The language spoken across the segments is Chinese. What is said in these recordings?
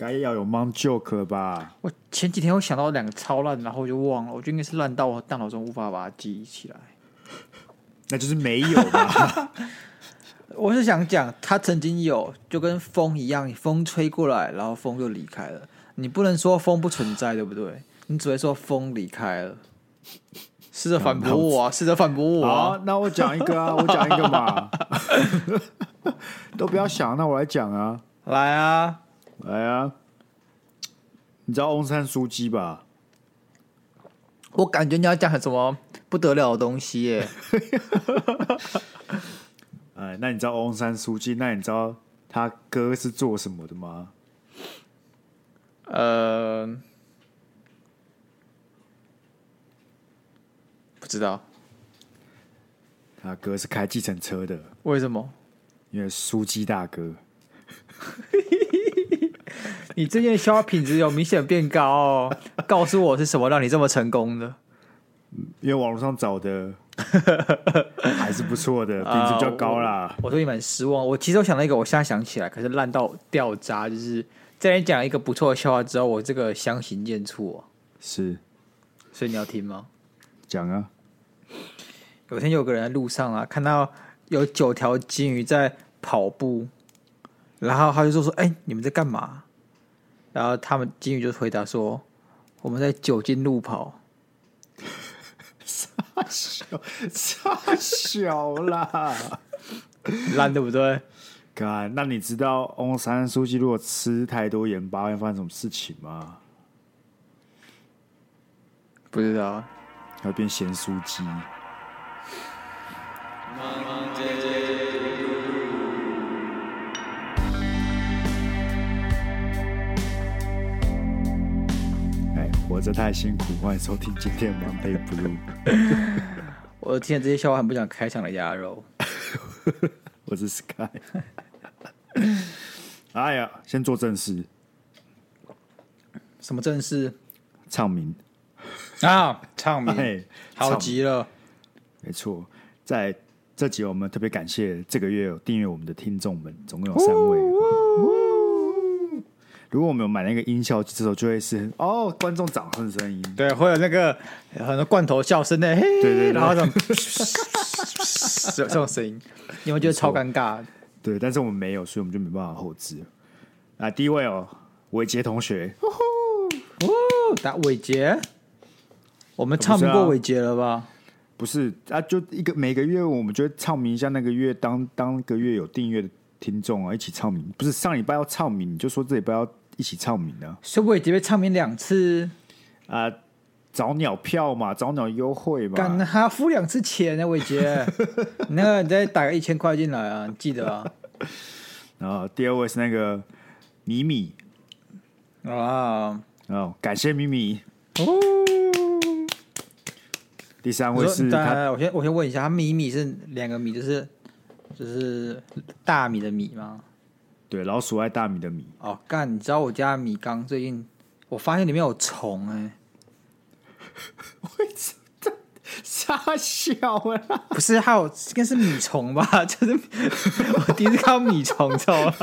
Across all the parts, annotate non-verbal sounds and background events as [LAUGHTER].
该要有 Mom joke 了吧？我前几天我想到两个超烂，然后我就忘了，我觉得应该是烂到我大脑中无法把它记忆起来。那就是没有吧？[LAUGHS] 我是想讲，他曾经有，就跟风一样，风吹过来，然后风就离开了。你不能说风不存在，对不对？你只会说风离开了。试着反驳我啊！试着反驳我啊！好，那我讲一个啊，我讲一个嘛。[LAUGHS] 都不要想，那我来讲啊。来啊，来啊！你知道翁山书记吧？我感觉你要讲什么不得了的东西耶。[LAUGHS] 哎，那你知道翁山书记？那你知道他哥是做什么的吗？呃。知道，他哥是开计程车的。为什么？因为书记大哥。[LAUGHS] [LAUGHS] 你最近的消化品质有明显变高哦。告诉我是什么让你这么成功的？因为网络上找的 [LAUGHS] 还是不错的，品质比较高啦。呃、我，我对你蛮失望。我其实我想到一个，我现在想起来，可是烂到掉渣。就是在你讲一个不错的笑话之后，我这个相形见絀、啊。是，所以你要听吗？讲啊。有天有个人在路上啊，看到有九条金鱼在跑步，然后他就说说：“哎、欸，你们在干嘛？”然后他们金鱼就回答说：“我们在酒精路跑。[LAUGHS] ”傻小，傻小啦，烂对不对？干，那你知道翁山书记如果吃太多盐巴会发生什么事情吗？不知道，要变咸酥鸡。活着太辛苦，欢迎收听今天 Monday Blue。[LAUGHS] 我听了这些笑话，很不想开场的鸭肉。[LAUGHS] 我是 Sky。[LAUGHS] 哎呀，先做正事。什么正事？唱名啊，唱名，哎，好极了。没错，在。这集我们特别感谢这个月有订阅我们的听众们，总共有三位。如果我们有买那个音效，这时候就会是哦，观众掌声的声音，对，会有那个很多罐头笑声的，嘿，对对，对，然后这种这种声音，你会觉得超尴尬。对，但是我们没有，所以我们就没办法后置。啊，第一位哦，伟杰同学，哦，打伟杰，我们唱不过伟杰了吧？不是啊，就一个每个月，我们就会唱名一下那个月当当个月有订阅的听众啊，一起唱名。不是上礼拜要唱名，你就说这礼拜要一起唱名啊。是不是也会唱名两次啊？早鸟票嘛，早鸟优惠嘛，干还要付两次钱呢，伟杰。[LAUGHS] 那个你再打个一千块进来啊，你记得啊。然后第二位是那个米米啊，哦，感谢米米。哦第三位是他，我先我先问一下，他米米是两个米，就是就是大米的米吗？对，老鼠爱大米的米。哦，干，你知道我家米缸最近我发现里面有虫哎、欸，为什么？傻小啊？[LAUGHS] 不是，还有应该是米虫吧？[LAUGHS] 就是我第一次看到米虫，[LAUGHS] 知道吗？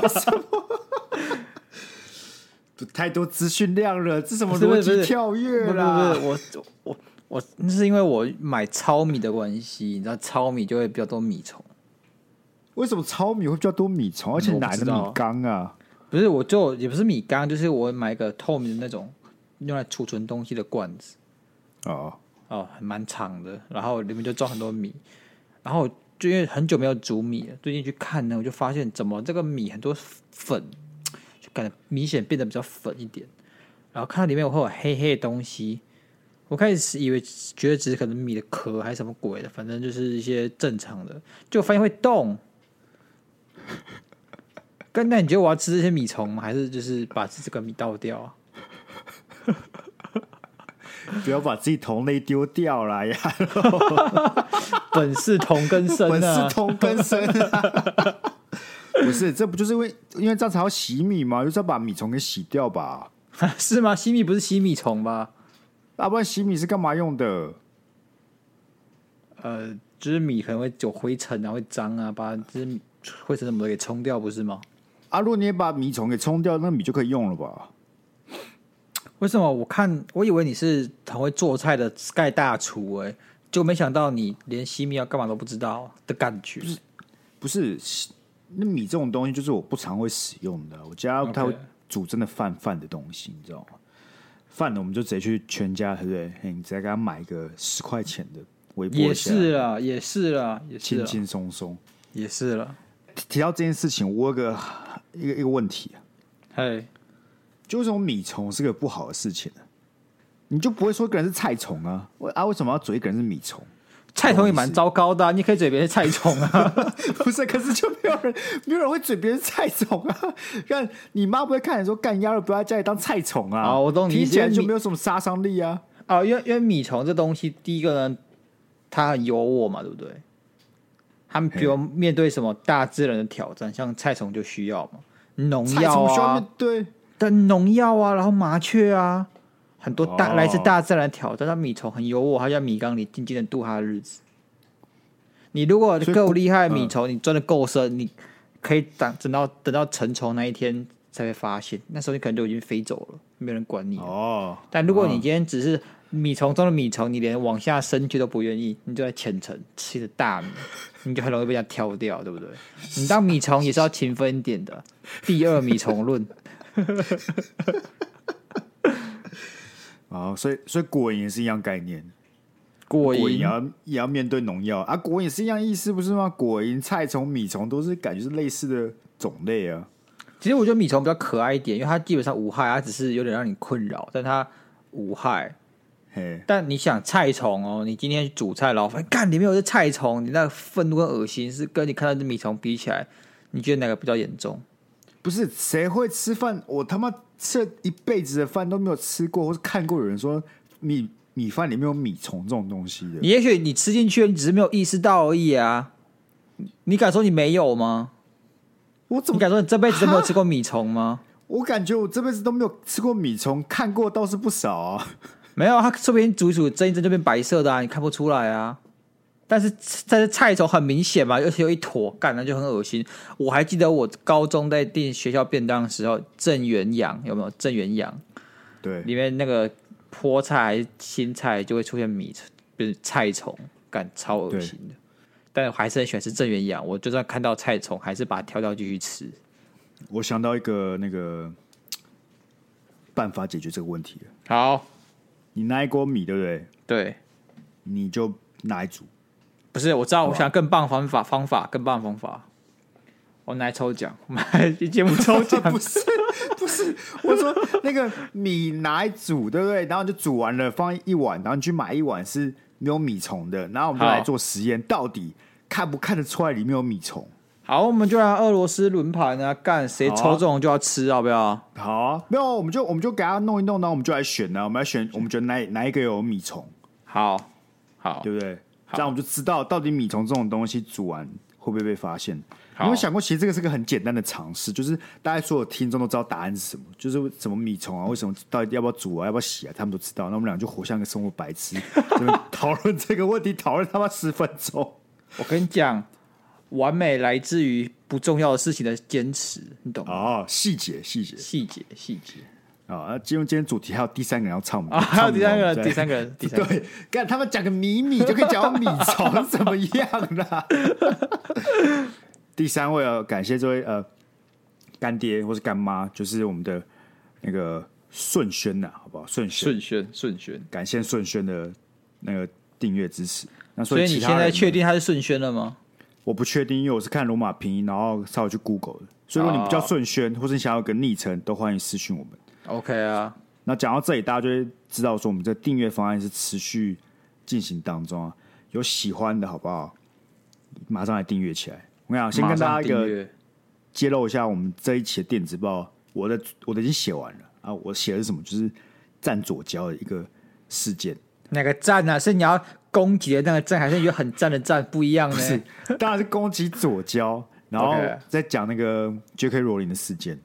太多资讯量了，这什么逻辑跳跃啦？不是，不是我我。我那是因为我买糙米的关系，你知道糙米就会比较多米虫。为什么糙米会比较多米虫？而且哪来的米缸啊？不是，我就也不是米缸，就是我买一个透明的那种用来储存东西的罐子。哦哦，还蛮长的，然后里面就装很多米。然后就因为很久没有煮米了，最近去看呢，我就发现怎么这个米很多粉，就感觉明显变得比较粉一点。然后看到里面会有黑黑的东西。我开始以为觉得只是可能米的壳还是什么鬼的，反正就是一些正常的，就发现会动。[LAUGHS] 刚才你觉得我要吃这些米虫吗？还是就是把这个米倒掉啊？[LAUGHS] 不要把自己同类丢掉了呀！[LAUGHS] 本是同根生，本是同根生啊！不是，这不就是因为因为这样才要洗米吗？就是要把米虫给洗掉吧？是吗？洗米不是洗米虫吧？啊，不然洗米是干嘛用的？呃，就是米可能会有灰尘啊，会脏啊，把这些灰尘什么的给冲掉，不是吗？啊，如果你也把米虫给冲掉，那米就可以用了吧？为什么？我看我以为你是很会做菜的 Sky 大厨哎、欸，就没想到你连西米要干嘛都不知道的感觉。不是，不是，那米这种东西就是我不常会使用的。我家不太会煮真的饭饭的东西，你知道吗？饭呢，我们就直接去全家，对不对？你直接给他买一个十块钱的微波，也是了，也是了，也是轻轻松松，也是了。提到这件事情，我有个一个一个问题啊，嘿。就为什么米虫是个不好的事情呢？你就不会说一个人是菜虫啊？为啊，为什么要嘴一个人是米虫？菜虫也蛮糟糕的，啊，你可以嘴别人是菜虫啊？[LAUGHS] 不是，可是就没有人，没有人会嘴别人菜虫啊？看你妈不会看你说干鸭肉不要在家里当菜虫啊？哦，我懂你意思，听起来就没有什么杀伤力啊？哦，因为因为米虫这东西，第一个呢，它很优渥嘛，对不对？他们比如面对什么大自然的挑战，像菜虫就需要嘛，农药啊，对。但农药啊，然后麻雀啊，很多大、oh. 来自大自然的挑战。它米虫很有我，它在米缸里静静的度它的日子。你如果够厉害，米虫你钻的够深，你可以等等到等到成虫那一天才会发现，那时候你可能就已经飞走了，没有人管你哦。Oh. 但如果你今天只是米虫中的米虫，你连往下深去都不愿意，你就在浅层吃的大米，[LAUGHS] 你就很容易被人家挑掉，对不对？你当米虫也是要勤奋一点的。第二米虫论。啊，[LAUGHS] 所以所以果蝇也是一样概念，果蝇也要也要面对农药啊，果蝇也是一样意思，不是吗？果蝇、菜虫、米虫都是感觉是类似的种类啊。其实我觉得米虫比较可爱一点，因为它基本上无害，它只是有点让你困扰，但它无害。嘿，但你想菜虫哦，你今天煮菜，老板干里面有只菜虫，你那个愤怒跟恶心是跟你看到只米虫比起来，你觉得哪个比较严重？不是谁会吃饭？我他妈这一辈子的饭都没有吃过，或是看过有人说米米饭里面有米虫这种东西的。你也许你吃进去了，你只是没有意识到而已啊！你敢说你没有吗？我怎么？你敢说你这辈子都没有吃过米虫吗？我感觉我这辈子都没有吃过米虫，看过倒是不少啊。没有，它说不定煮一煮，蒸一蒸就变白色的啊，你看不出来啊。但是但是菜虫很明显嘛，而且有一坨干，那就很恶心。我还记得我高中在订学校便当的时候，郑元阳有没有？郑元阳，对，里面那个菠菜还是青菜就会出现米，就是菜虫，干超恶心的。但我还是很喜欢吃郑元阳，我就算看到菜虫，还是把它挑掉继续吃。我想到一个那个办法解决这个问题。好，你那一锅米，对不对？对，你就拿来煮。不是，我知道，我想更棒方法，方法更棒方法。我们来抽奖，我们来节目抽奖。[LAUGHS] 不是，不是，我说那个米拿来煮，对不对？然后就煮完了，放一碗，然后你去买一碗是没有米虫的，然后我们就来做实验，到底看不看得出来里面有米虫？好，我们就来俄罗斯轮盘啊，干谁抽中就要吃，好不要？好啊，没有，我们就我们就给他弄一弄，然后我们就来选呢，我们来选，我们觉得哪哪一个有米虫？好，好，对不对？这样我们就知道到底米虫这种东西煮完会不会被发现。你有没有想过，其实这个是个很简单的尝试，就是大家所有听众都知道答案是什么，就是什么米虫啊，为什么到底要不要煮啊，要不要洗啊，他们都知道。那我们俩就活像个生活白痴，[LAUGHS] 讨论这个问题，讨论他妈十分钟。我跟你讲，完美来自于不重要的事情的坚持，你懂吗？哦，细节，细节，细节，细节。啊！进入今天主题，还有第三个人要唱吗？[LAUGHS] 啊，还有第三个人，第三个人，第三个人。对，看他们讲个米米就可以讲到米虫怎么样啦？[LAUGHS] 第三位啊感谢这位呃干爹或是干妈，就是我们的那个顺轩呐，好不好？顺轩，顺轩，顺轩，感谢顺轩的那个订阅支持。那所以你现在确定他是顺轩了吗？我不确定，因为我是看罗马拼音，然后稍微去 Google 的。所以如果你比较顺轩，或是你想要个昵称，都欢迎私讯我们。OK 啊，那讲到这里，大家就会知道说，我们这个订阅方案是持续进行当中啊。有喜欢的好不好？马上来订阅起来。我跟你讲，先跟大家一个揭露一下，我们这一期的电子报，我的我的已经写完了啊。我写的是什么？就是站左交的一个事件。哪个站啊？是你要攻击的那个站，还是一个很赞的站？不一样呢？是，当然是攻击左交，[LAUGHS] 然后再讲那个 J.K. 罗琳的事件。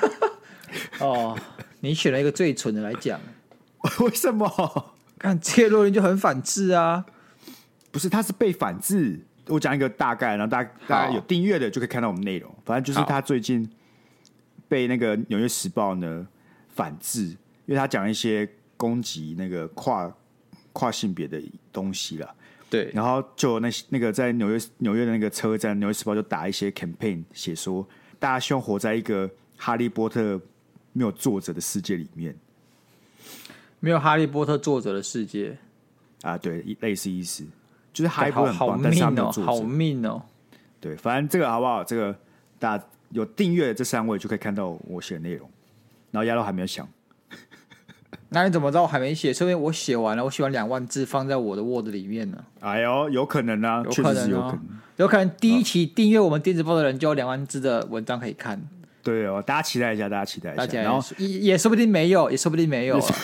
[LAUGHS] 哦，你选了一个最蠢的来讲，[LAUGHS] 为什么？看 J.K. 罗琳就很反制啊？不是，他是被反制，我讲一个大概，然后大家大家有订阅的就可以看到我们内容。反正就是他最近被那个《纽约时报》呢反制，因为他讲一些攻击那个跨跨性别的东西了。对，然后就那那个在纽约纽约的那个车站，《纽约时报》就打一些 campaign，写说大家希望活在一个哈利波特没有作者的世界里面，没有哈利波特作者的世界啊，对，类似意思，就是哈利波特很棒，但是他没有作者，好命哦。对，反正这个好不好？这个大家有订阅的这三位就可以看到我写的内容，然后压到还没有想。那你怎么知道我还没写？说明我写完了，我写完两万字放在我的 Word 里面呢。哎呦，有可能啊，有可能，有可能，有可能第一期订阅我们电子报的人就有两万字的文章可以看。对哦，大家期待一下，大家期待一下。然后也也说不定没有，也说不定没有啊。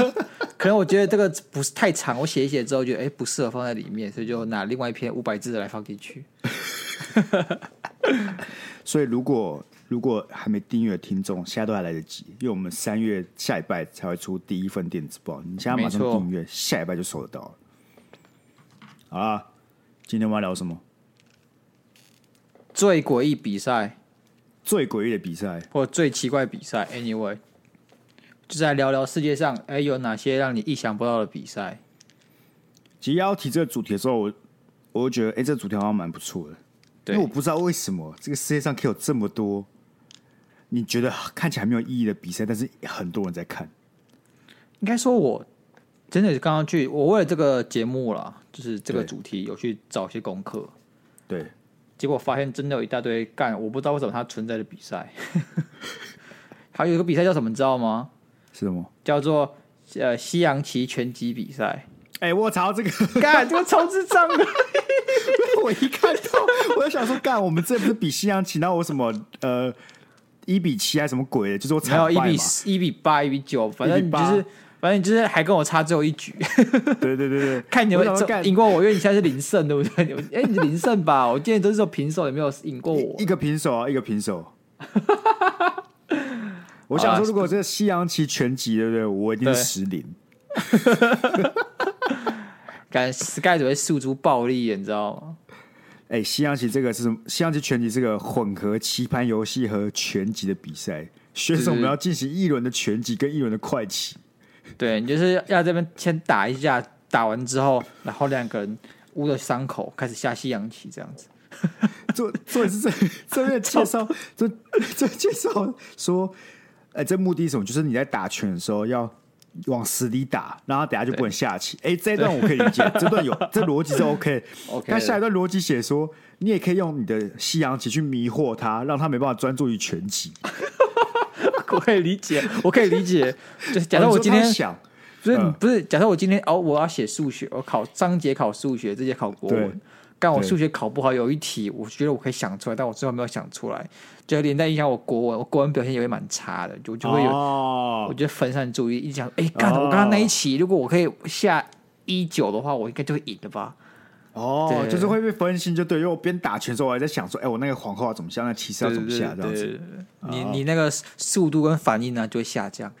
[LAUGHS] 可能我觉得这个不是太长，我写一写之后觉得哎不适合放在里面，所以就拿另外一篇五百字的来放进去。[LAUGHS] 所以如果。如果还没订阅的听众，现在都还来得及，因为我们三月下礼拜才会出第一份电子报，你现在马上订阅，下礼拜就收得到了。好啦，今天我们要聊什么？最诡异比赛，最诡异的比赛，或最奇怪比赛，anyway，就是来聊聊世界上哎有哪些让你意想不到的比赛。其实要提这个主题的时候，我我就觉得哎，这个主题好像蛮不错的，因为我不知道为什么这个世界上可以有这么多。你觉得看起来没有意义的比赛，但是很多人在看。应该说，我真的是刚刚去，我为了这个节目啦，就是这个主题有去找一些功课。对，结果发现真的有一大堆干，我不知道为什么它存在的比赛。[LAUGHS] 还有一个比赛叫什么，你知道吗？是什么？叫做呃西洋棋拳击比赛。哎、欸，我操，这个干这个超智障的！[LAUGHS] 我一看到，我就想说，干，我们这不是比西洋棋，然后我什么呃。一比七还是什么鬼的？就是我差一比一比八一比九，反正就是反正就是还跟我差最后一局。对对对对，[LAUGHS] 看你会赢过我，因为你现在是零胜，对不对？[LAUGHS] 哎、欸，你是零胜吧？我今天都是说平手，有没有赢过我？一个平手啊，一个平手。[LAUGHS] 我想说，如果这个西洋棋全集，对不对？我一定是十零。感觉 Sky 只会诉诸暴力，你知道吗？哎、欸，西洋棋这个是西洋棋拳击，是个混合棋盘游戏和拳击的比赛。选手们要进行一轮的拳击跟一轮的快棋。对，你就是要这边先打一下，打完之后，然后两个人捂着伤口开始下西洋棋，这样子。做做的是这 [LAUGHS] 这边介绍，这 [LAUGHS] 这介绍说，哎、欸，这目的是什么？就是你在打拳的时候要。往死里打，然后等下就不能下棋。哎，这一段我可以理解，这段有 [LAUGHS] 这逻辑是 OK。OK，但下一段逻辑写说，你也可以用你的西洋棋去迷惑他，让他没办法专注于拳击。[LAUGHS] 我可以理解，[LAUGHS] 我可以理解。就是假设我今天、哦、想，不是、嗯、不是，假设我今天哦，我要写数学，我考上节考数学，这节考国文。但我数学考不好，有一题我觉得我可以想出来，但我最后没有想出来，就连带影响我国文，我国文表现也会蛮差的，就就会有，哦、我觉得分散注意，一想，哎、欸，干、哦，我刚刚那一期如果我可以下一九的话，我应该就会赢了吧？哦，就是会被分心，就对，因为我边打拳的时候，我还在想说，哎、欸，我那个皇后要怎么下，那骑士要怎么下，这样子，你你那个速度跟反应呢就会下降。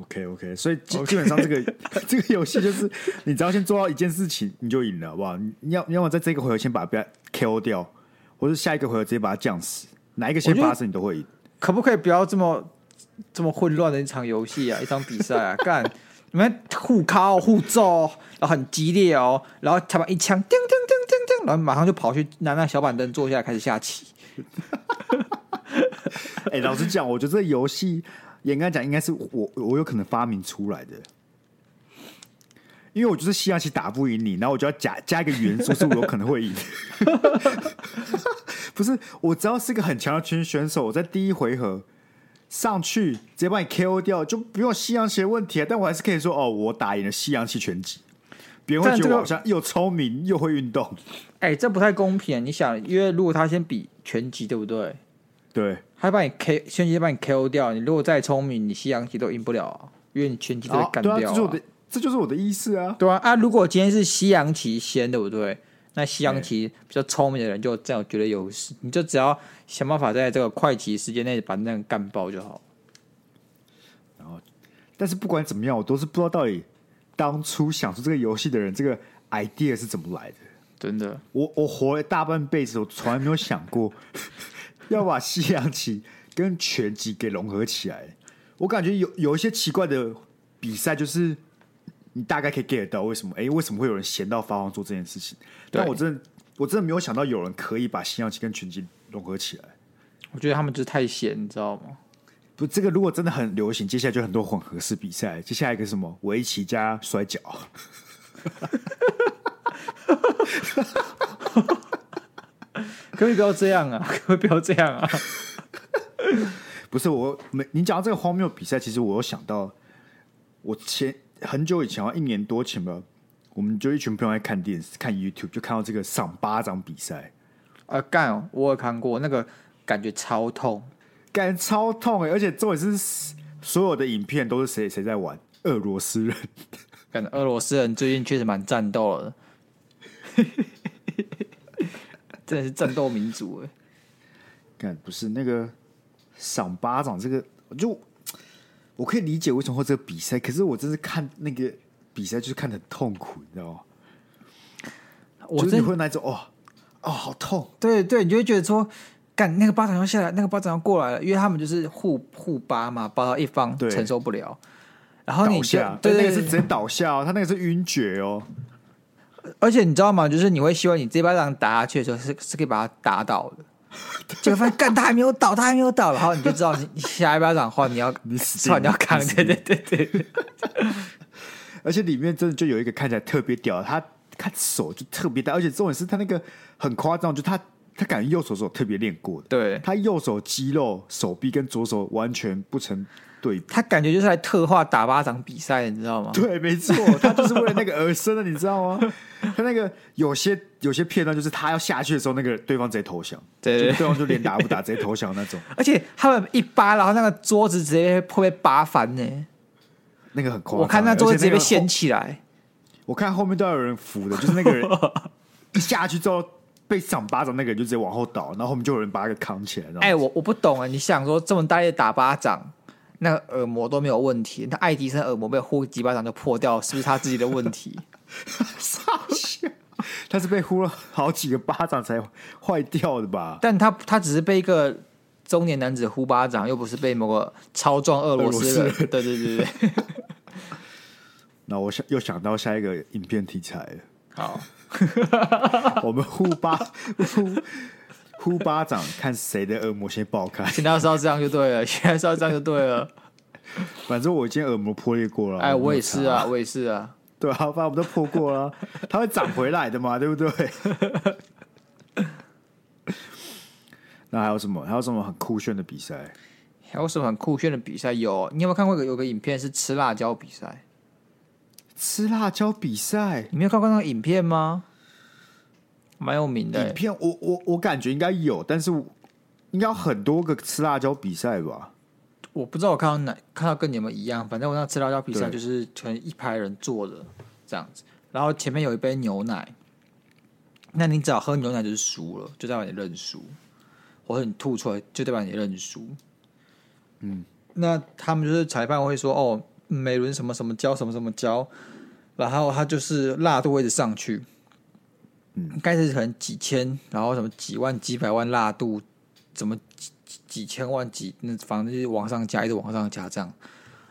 OK OK，所以基基本上这个 [LAUGHS] 这个游戏就是，你只要先做到一件事情，你就赢了，好不好？你要你要么在这个回合先把别人 KO 掉，或者下一个回合直接把它降死，哪一个先发生你都会赢。可不可以不要这么这么混乱的一场游戏啊，一场比赛啊？干你们互敲互揍，然后很激烈哦，然后他把一枪叮叮叮叮叮，然后马上就跑去拿那小板凳坐下来开始下棋。[LAUGHS] 哎、欸，老实讲，我觉得这游戏。严格讲，应该是我我有可能发明出来的，因为我就是西洋棋打不赢你，然后我就要加加一个元素，是我有可能会赢。[LAUGHS] 不是，我只要是个很强的拳选手，我在第一回合上去直接把你 KO 掉，就不用西洋棋的问题啊。但我还是可以说，哦，我打赢了西洋棋拳击，别人会觉得我好像又聪明又会运动。哎、欸，这不太公平。你想，因为如果他先比拳击，对不对？对。他把你 K，先机把你 KO 掉。你如果再聪明，你西洋棋都赢不了啊，因为你拳击都会干掉啊。对啊，这就是我的，这就是我的意思啊。对啊，啊，如果今天是西洋棋先，对不对？那西洋棋比较聪明的人就这样觉得优势，你就只要想办法在这个快棋时间内把那个干爆就好。然后，但是不管怎么样，我都是不知道到底当初想出这个游戏的人，这个 idea 是怎么来的。真的，我我活了大半辈子，我从来没有想过要把西洋棋跟拳击给融合起来。我感觉有有一些奇怪的比赛，就是你大概可以 get 到为什么？哎、欸，为什么会有人闲到发慌做这件事情？但我真的我真的没有想到有人可以把西洋棋跟拳击融合起来。我觉得他们就是太闲，你知道吗？不，这个如果真的很流行，接下来就很多混合式比赛。接下来一个什么围棋加摔跤。[LAUGHS] 可以不要这样啊！[LAUGHS] 可以不要这样啊！[LAUGHS] 不是我，没你讲到这个荒谬比赛，其实我有想到，我前很久以前啊，一年多前吧，我们就一群朋友在看电视、看 YouTube，就看到这个赏巴掌比赛。啊，干哦！我有看过，那个感觉超痛，感觉超痛哎！而且重点是，所有的影片都是谁谁在玩？俄罗斯人。[LAUGHS] 感觉俄罗斯人最近确实蛮战斗的。真的是战斗民族哎！干不是那个赏巴掌这个，就我可以理解为什么会这个比赛，可是我真是看那个比赛就是看的很痛苦，你知道吗？我真的会那种哦哦好痛，对对，你就会觉得说，干那个巴掌要下来，那个巴掌要过来了，因为他们就是互互巴嘛，巴到一方承受不了，然后你下，对，那个是直接倒下哦，他那个是晕厥哦。而且你知道吗？就是你会希望你这巴掌打下去的时候是是可以把它打倒的，结果发现干他还没有倒，他还没有倒，然后你就知道你下一巴掌的话你要你死，你要扛，对对对对。而且里面真的就有一个看起来特别屌，他看手就特别大，而且重点是他那个很夸张，就他他感觉右手手特别练过的，对他右手肌肉手臂跟左手完全不成。对，他感觉就是来特化打巴掌比赛，你知道吗？对，没错，他就是为了那个而生的，你知道吗？[LAUGHS] 他那个有些有些片段，就是他要下去的时候，那个对方直接投降，对，对，对方就连打不打，直接投降那种。[LAUGHS] 而且他们一扒，然后那个桌子直接会被扒翻呢，那个很夸张。我看那桌子直接被掀起来，我看后面都要有人扶的，就是那个人 [LAUGHS] 一下去之后被赏巴掌，那个人就直接往后倒，然后后面就有人把他给扛起来。哎、欸，我我不懂啊，你想说这么大力打巴掌？那个耳膜都没有问题，那爱迪生耳膜被呼几巴掌就破掉，是不是他自己的问题？[LAUGHS] 他是被呼了好几个巴掌才坏掉的吧？但他他只是被一个中年男子呼巴掌，又不是被某个超壮俄罗斯人。对对对对。[LAUGHS] 那我想又想到下一个影片题材了。好，[LAUGHS] 我们呼巴呼。呼巴掌，看谁的耳膜先爆开。现在是要这样就对了，现在是要这样就对了。反正我已经耳膜破裂过了。哎，我也是啊，我也是啊。对啊，反正我们都破过了，[LAUGHS] 它会长回来的嘛，对不对？[LAUGHS] 那还有什么？还有什么很酷炫的比赛？还有什么很酷炫的比赛？有，你有没有看过有个影片是吃辣椒比赛？吃辣椒比赛？你没有看过那个影片吗？蛮有名的影片，我我我感觉应该有，但是应该有很多个吃辣椒比赛吧？我不知道我看到哪看到跟你们一样，反正我那吃辣椒比赛就是全一排人坐着这样子，然后前面有一杯牛奶，那你只要喝牛奶就是输了，就代表你认输，或者你吐出来就代表你认输。嗯，那他们就是裁判会说哦，每轮什么什么椒什么什么椒，然后他就是辣度会一直上去。嗯，开始可能几千，然后什么几万、几百万辣度，怎么几几千万几，那反正就是往上加，一直往上加这样，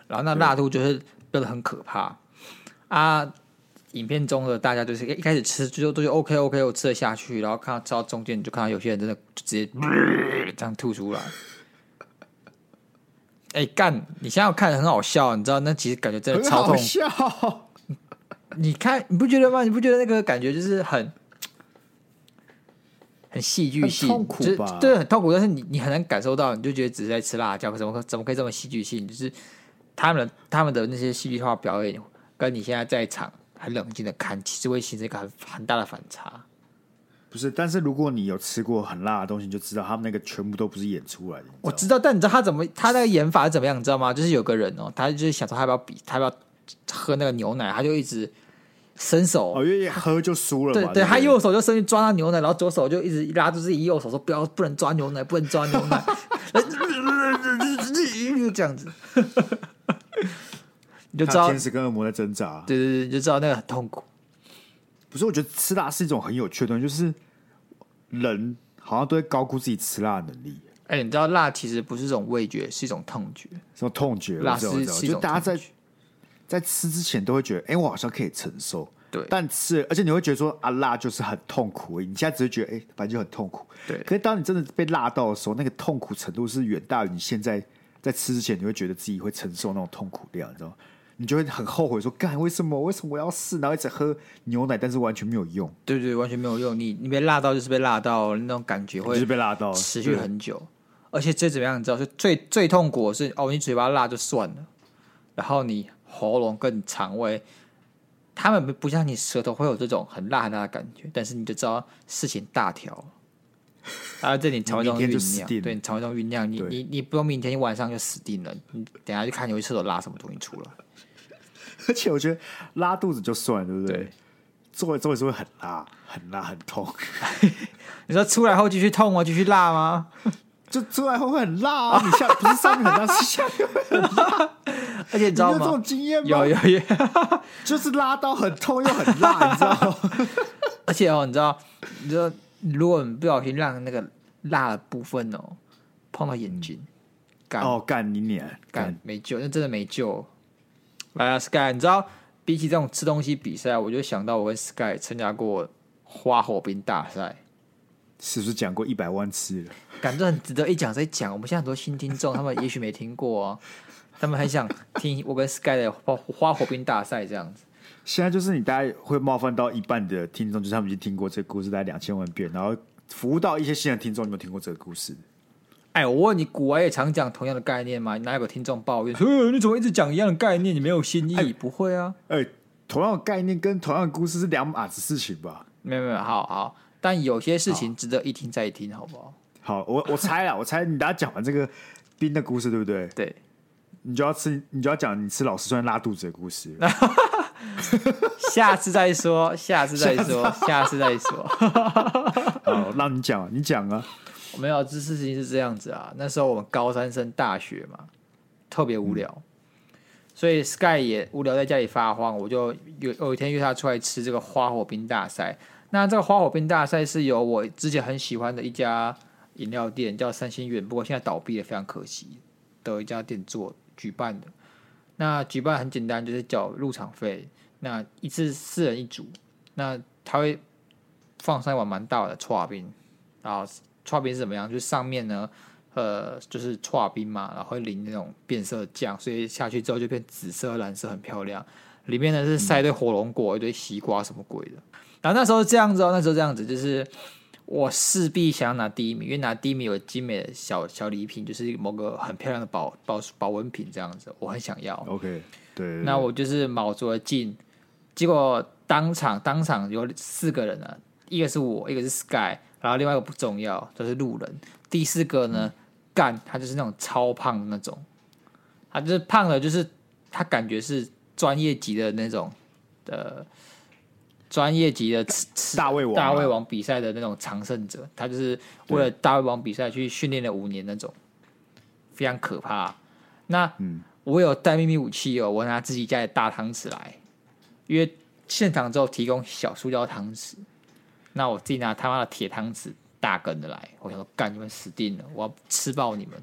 然后那辣度就是变得很可怕啊！影片中的大家就是一开始吃就都就 OK OK，我吃得下去，然后看到吃到中间，你就看到有些人真的就直接这样吐出来。哎干！你现在看得很好笑，你知道那其实感觉真的超痛。笑你看你不觉得吗？你不觉得那个感觉就是很？很戏剧性，痛苦吧？就是、对，很痛苦。但是你你很难感受到，你就觉得只是在吃辣椒，可怎么怎么可以这么戏剧性？就是他们的他们的那些戏剧化表演，跟你现在在场很冷静的看，其实会形成一个很很大的反差。不是，但是如果你有吃过很辣的东西，你就知道他们那个全部都不是演出来的。我知道，但你知道他怎么他那个演法是怎么样？你知道吗？就是有个人哦，他就是想说他要不要比，他要不要喝那个牛奶，他就一直。伸手哦，因为喝就输了嘛。对对，他右手就伸去抓那牛奶，然后左手就一直拉住自己右手，说不要不能抓牛奶，不能抓牛奶，就这样子，你就知道天使跟恶魔在挣扎。对对对，你就知道那个很痛苦。不是，我觉得吃辣是一种很有趣的东西，就是人好像都会高估自己吃辣的能力。哎、欸，你知道辣其实不是一种味觉，是一种痛觉，什么痛觉？辣是是一种。就大家在在吃之前都会觉得，哎、欸，我好像可以承受。对，但吃，而且你会觉得说啊，辣就是很痛苦。你现在只是觉得，哎、欸，反正就很痛苦。对。可是当你真的被辣到的时候，那个痛苦程度是远大于你现在在吃之前，你会觉得自己会承受那种痛苦量，你知道吗？你就会很后悔说，干为什么？为什么我要试？然后一直喝牛奶，但是完全没有用。对对，完全没有用。你你被辣到就是被辣到，那种感觉会就是被辣到，持续很久。而且最怎么样？你知道，是最最痛苦的是哦，你嘴巴辣就算了，然后你喉咙跟肠胃。他们不像你舌头会有这种很辣很辣的感觉，但是你就知道事情大条，啊，这你肠胃中酝酿，对，你肠胃中酝酿，你你你不用明天，你晚上就死定了。你等下去看你会厕所拉什么东西出来。而且我觉得拉肚子就算了，对不对？做做的时候会很辣，很辣，很痛。[LAUGHS] 你说出来后继续痛吗？继续辣吗？就出来后会很辣啊！你下不是上面很辣，是下面会很辣。而且你知道吗？有这种经验吗？有有有，[LAUGHS] 就是拉到很痛又很辣，你知道吗？[LAUGHS] 而且哦，你知道，你知道，如果你不小心让那个辣的部分哦碰到眼睛，干哦干你脸干没救，那真的没救。来啊，Sky，你知道，比起这种吃东西比赛，我就想到我跟 Sky 参加过花火冰大赛，是不是讲过一百万次了？感觉很值得一讲再讲。我们现在很多新听众，他们也许没听过哦。[LAUGHS] 他们很想听我跟 Sky 的花花火冰大赛这样子。现在就是你大概会冒犯到一半的听众，就是他们已经听过这个故事大概两千万遍，然后服务到一些新的听众，你有没有听过这个故事？哎，我问你，古玩也常讲同样的概念吗？哪有个听众抱怨说，[LAUGHS] 你怎么一直讲一样的概念？你没有新意？哎、不会啊。哎，同样的概念跟同样的故事是两码子事情吧？没有没有，好好，但有些事情值得一听再听，好不好？好，我我猜啊，我猜你等下讲完这个冰的故事，对不对？对。你就要吃，你就要讲你吃老师酸拉肚子的故事。[LAUGHS] 下次再说，下次再说，[LAUGHS] 下次再说。[LAUGHS] 好，让你讲，你讲啊。没有，这事情是这样子啊。那时候我们高三升大学嘛，特别无聊，嗯、所以 Sky 也无聊在家里发慌。我就有有一天约他出来吃这个花火冰大赛。那这个花火冰大赛是由我之前很喜欢的一家饮料店叫三星园，不过现在倒闭了，非常可惜的一家店做。举办的那举办很简单，就是缴入场费。那一次四人一组，那他会放上一碗蛮大的剉冰，然后剉冰是怎么样？就是上面呢，呃，就是剉冰嘛，然后会淋那种变色酱，所以下去之后就变紫色、蓝色，很漂亮。里面呢是塞一堆火龙果、一堆西瓜什么鬼的。然后那时候这样子哦，那时候这样子就是。我势必想要拿第一名，因为拿第一名有精美的小小礼品，就是某个很漂亮的保保保温瓶这样子，我很想要。OK，对，对，那我就是卯足了劲，结果当场当场有四个人啊，一个是我，一个是 Sky，然后另外一个不重要，就是路人。第四个呢，干、嗯、他就是那种超胖的那种，他就是胖了，就是他感觉是专业级的那种的。专业级的大胃王，大胃王比赛的那种常胜者，他就是为了大胃王比赛去训练了五年那种，非常可怕。那我有带秘密武器哦，我拿自己家的大汤匙来，因为现场之后提供小塑胶汤匙，那我自己拿他妈的铁汤匙大根的来，我想说干你们死定了，我要吃爆你们。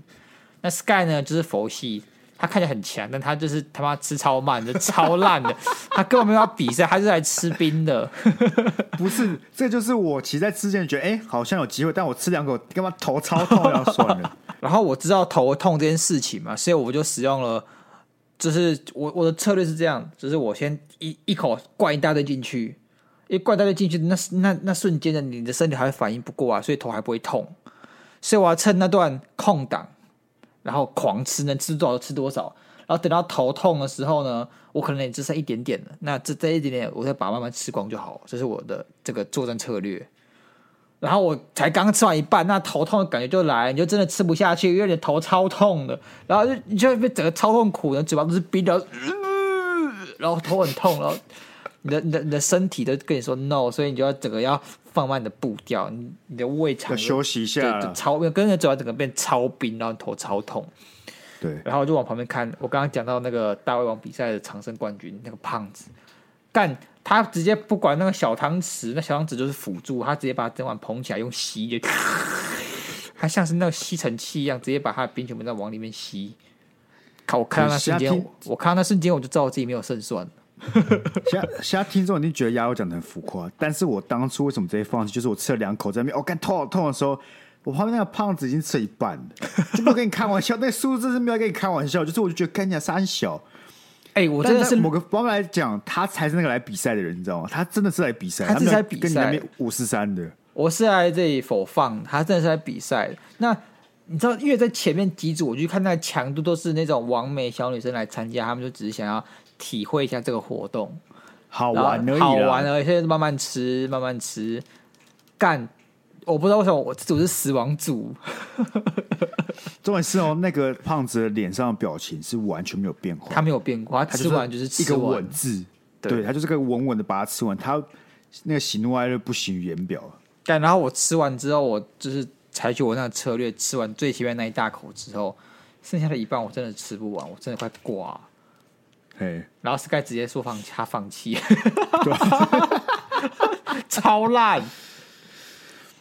那 Sky 呢，就是佛系。他看起来很强，但他就是他妈吃超慢的，超烂的。[LAUGHS] 他根本没有要比赛，他是来吃冰的。[LAUGHS] 不是，这就是我其实在之前觉得，哎、欸，好像有机会，但我吃两口，干嘛头超痛，要算了。[LAUGHS] 然后我知道头痛这件事情嘛，所以我就使用了，就是我我的策略是这样，就是我先一一口灌一大堆进去，一灌一大堆进去，那那那瞬间的你的身体还会反应不过来，所以头还不会痛。所以我要趁那段空档。然后狂吃，能吃多少就吃多少。然后等到头痛的时候呢，我可能也只剩一点点了。那这这一点点，我再把慢慢吃光就好。这是我的这个作战策略。然后我才刚吃完一半，那头痛的感觉就来，你就真的吃不下去，因为你的头超痛的。然后就你就会被整个超痛苦的，嘴巴都是冰的，然后头很痛，然后你的你的你的身体都跟你说 no，所以你就要整个要。放慢你的步调，你你的胃肠休息一下，超跟着走，完整个变超冰，然后头超痛。对，然后我就往旁边看。我刚刚讲到那个大胃王比赛的长胜冠军，那个胖子，干他直接不管那个小汤匙，那小汤匙就是辅助，他直接把整碗捧起来用吸的，[LAUGHS] 他像是那个吸尘器一样，直接把他的冰全部在往里面吸。看我看到那瞬间，我看到那瞬间，我就知道我自己没有胜算。[LAUGHS] 现在现在听众一定觉得鸭肉讲的很浮夸，但是我当初为什么直接放弃？就是我吃了两口在那边，我、哦、干痛好痛的时候，我旁边那个胖子已经吃了一半了，就没有跟你开玩笑，那个数字是没有跟你开玩笑，就是我就觉得干起来三小。哎、欸，我真的是某个方面来讲，他才是那个来比赛的人，你知道吗？他真的是来比赛，他是来比赛，跟你那边五十三的。我是来这里否放，他真的是来比赛。那你知道，因为在前面几组，我就看那个强度都是那种完美小女生来参加，他们就只是想要体会一下这个活动，好玩而已，好玩而已。现在慢慢吃，慢慢吃，干。我不知道为什么我这组是死亡组。[LAUGHS] 重点是哦，那个胖子的脸上的表情是完全没有变化，他没有变化，他吃完就是一个稳字，对，他就是个稳稳的把它吃完，他那个喜怒哀乐不形于言表。但然后我吃完之后，我就是采取我那个策略，吃完最前面那一大口之后，剩下的一半我真的吃不完，我真的快挂。嘿，然后 Sky 直接说放弃，他放弃，[LAUGHS] 超烂。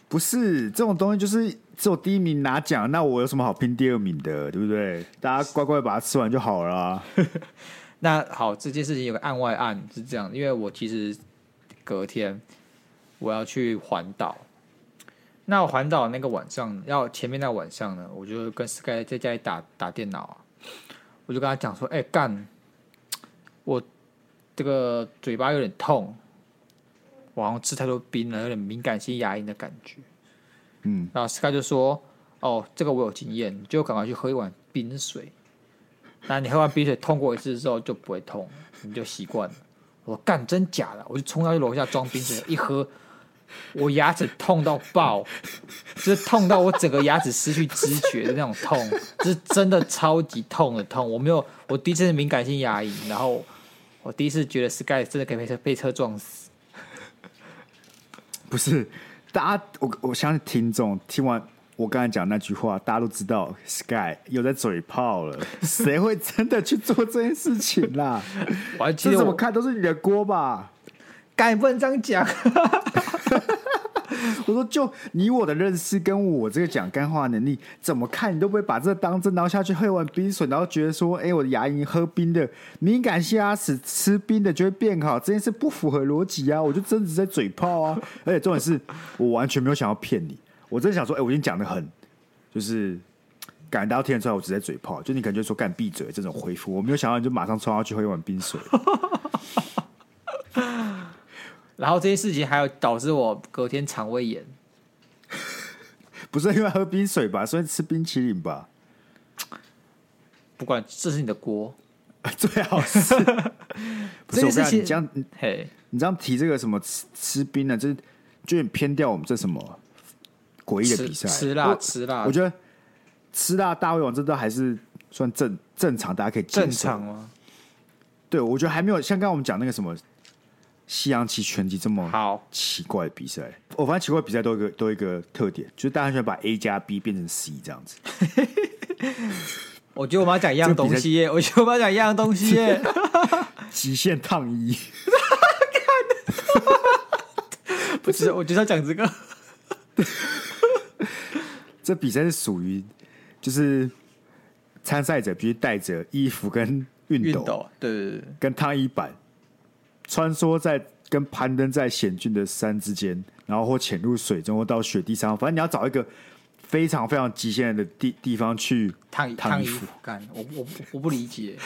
不是这种东西，就是只有第一名拿奖，那我有什么好拼第二名的，对不对？大家乖乖把它吃完就好了啊。[LAUGHS] 那好，这件事情有个案外案是这样，因为我其实隔天我要去环岛。那我环岛那个晚上，要前面那个晚上呢，我就跟 Sky 在家里打打电脑啊，我就跟他讲说：“哎，干，我这个嘴巴有点痛。”我好像吃太多冰了，有点敏感性牙龈的感觉。嗯，然后 Sky 就说：“哦，这个我有经验，你就赶快去喝一碗冰水。那你喝完冰水痛过一次之后就不会痛，你就习惯了。”我说：“干，真假的？”我就冲到去楼下装冰水，一喝，我牙齿痛到爆，就是痛到我整个牙齿失去知觉的那种痛，就是真的超级痛的痛。我没有，我第一次是敏感性牙龈，然后我第一次觉得 Sky 真的可以被车被车撞死。不是，大家，我我相信听众听完我刚才讲那句话，大家都知道 Sky 又在嘴炮了。谁会真的去做这件事情啦？[LAUGHS] 我这怎么看都是你的锅吧？敢不能这样讲？[LAUGHS] 我说，就你我的认识，跟我这个讲干话能力，怎么看你都不会把这当真，然后下去喝一碗冰水，然后觉得说，哎、欸，我的牙龈喝冰的敏感性牙齿吃冰的就会变好，这件事不符合逻辑啊！我就真的是在嘴炮啊！[LAUGHS] 而且重点是我完全没有想要骗你，我真的想说，哎、欸，我已经讲的很，就是感觉大家听得出来，我只在嘴炮，就你感觉说干闭嘴这种回复，我没有想到你就马上冲上去喝一碗冰水。[LAUGHS] 然后这些事情还有导致我隔天肠胃炎，[LAUGHS] 不是因为喝冰水吧？所以吃冰淇淋吧？不管，这是你的锅，[LAUGHS] 最好是。[LAUGHS] 不是我跟你这样，嘿，你这样提这个什么吃吃冰呢？就是就有点偏掉我们这什么诡异的比赛，吃辣吃辣。我觉得吃辣大胃王这都还是算正正常，大家可以接受正常吗？对，我觉得还没有像刚刚我们讲那个什么。西洋棋、拳击这么好奇怪的比赛，我发现奇怪比赛都有一个都有一个特点，就是大家喜欢把 A 加 B 变成 C 这样子。[LAUGHS] 我觉得我们要讲一样东西耶，我觉得我们要讲一样东西耶。[LAUGHS] 极限烫衣，[LAUGHS] 不是，我就是要讲这个。这比赛是属于就是参赛者必须带着衣服跟熨斗，斗，对对对，跟烫衣板。穿梭在跟攀登在险峻的山之间，然后或潜入水中，或到雪地上，反正你要找一个非常非常极限的地地方去烫烫衣服。干，我我我不理解，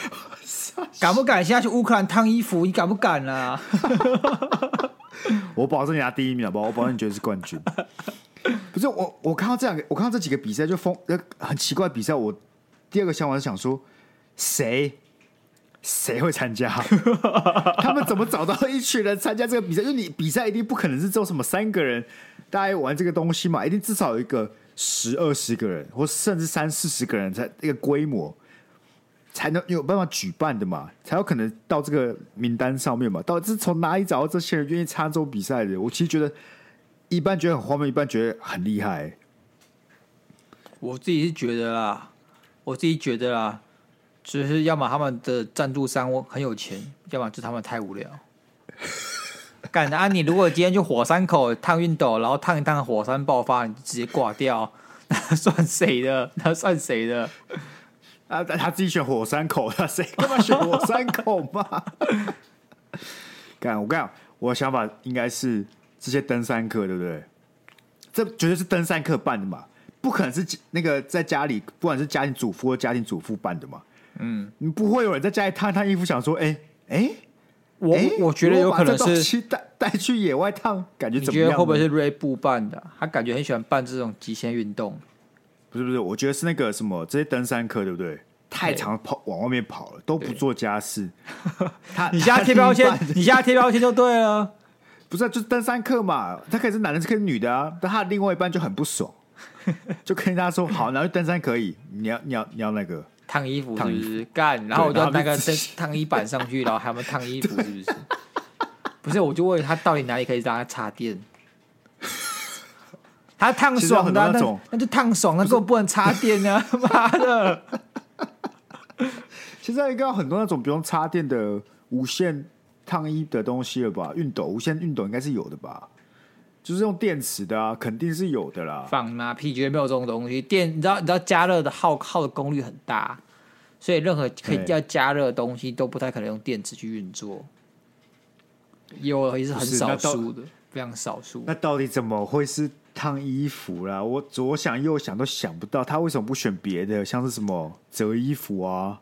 [LAUGHS] 敢不敢现在去乌克兰烫衣服？你敢不敢啊？[LAUGHS] 我保证你拿第一名好不好？我保证你绝对是冠军。[LAUGHS] 不是我，我看到这两个，我看到这几个比赛就疯，很奇怪的比赛。我第二个想法是想说，谁？谁会参加？[LAUGHS] 他们怎么找到一群人参加这个比赛？因为你比赛一定不可能是只有什么三个人大家玩这个东西嘛，一定至少有一个十二十个人，或甚至三四十个人，才一个规模才能有办法举办的嘛，才有可能到这个名单上面嘛。到底是从哪里找到这些人愿意参加这种比赛的？我其实觉得一半觉得很荒谬，一半觉得很厉害。我自己是觉得啦，我自己觉得啦。只是要么他们的赞助商很有钱，要么就他们太无聊。[LAUGHS] 干啊！你如果今天去火山口烫熨斗，然后烫一烫火山爆发，你就直接挂掉，那算谁的？那算谁的？啊，他自己选火山口，他谁干嘛选火山口嘛？[LAUGHS] 干，我跟你讲，我的想法应该是这些登山客，对不对？这绝对是登山客办的嘛，不可能是那个在家里，不管是家庭主妇或家庭主妇办的嘛。嗯，你不会有人在家里烫烫衣服，想说，哎、欸、哎。欸我、欸、我觉得有可能是带带去野外烫，感觉怎么样？你觉得会不会是 Ray 布办的？他感觉很喜欢办这种极限运动。不是不是，我觉得是那个什么这些登山客，对不对？太常跑往外面跑了，都不做家事。[LAUGHS] 他你现在贴标签，你现在贴标签就对了。不是、啊，就是登山客嘛，他可以是男的，是可以是女的啊。但他的另外一半就很不爽，就跟他说：“好，[LAUGHS] 然后登山可以，你要你要你要那个。”烫衣服是不是干？然后我就那个烫衣板上去，然后还要烫衣服，是不是？不是，我就问他到底哪里可以让他插电？他烫爽的、啊，那那就烫爽了，那根本不能插电啊！[LAUGHS] 妈的！现在应该有很多那种不用插电的无线烫衣的东西了吧？熨斗，无线熨斗应该是有的吧？就是用电池的啊，肯定是有的啦。放妈屁，绝对没有这种东西。电，你知道，你知道加热的耗耗的功率很大，所以任何可以要加热的东西都不太可能用电池去运作。有也是很少数的，非常少数。那到底怎么会是烫衣服啦？我左想右想都想不到，他为什么不选别的？像是什么折衣服啊，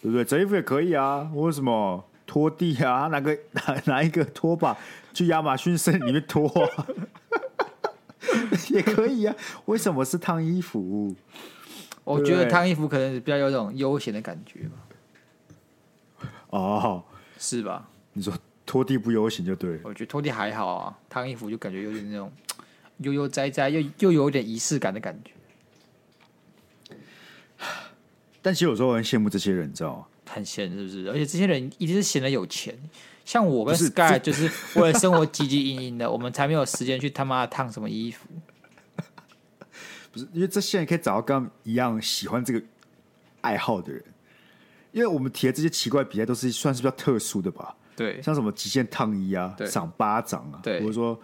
对不对？折衣服也可以啊。为什么拖地啊？拿个拿 [LAUGHS] 拿一个拖把。去亚马逊森林里面拖、啊、[LAUGHS] 也可以啊？为什么是烫衣服？我觉得烫衣服可能比较有种悠闲的感觉吧。哦，是吧？你说拖地不悠闲就对了。我觉得拖地还好啊，烫衣服就感觉有点那种 [TSK] 悠悠哉哉，又又有点仪式感的感觉。但其实有时候很羡慕这些人，你知道吗？很闲是不是？而且这些人一定是闲的有钱。像我跟 Sky 就是为了生活汲汲营营的，[LAUGHS] 我们才没有时间去他妈的烫什么衣服。[LAUGHS] 不是，因为这些人可以找到跟他们一样喜欢这个爱好的人。因为我们提的这些奇怪比赛都是算是比较特殊的吧？对，像什么极限烫衣啊，赏巴掌啊，对，或者说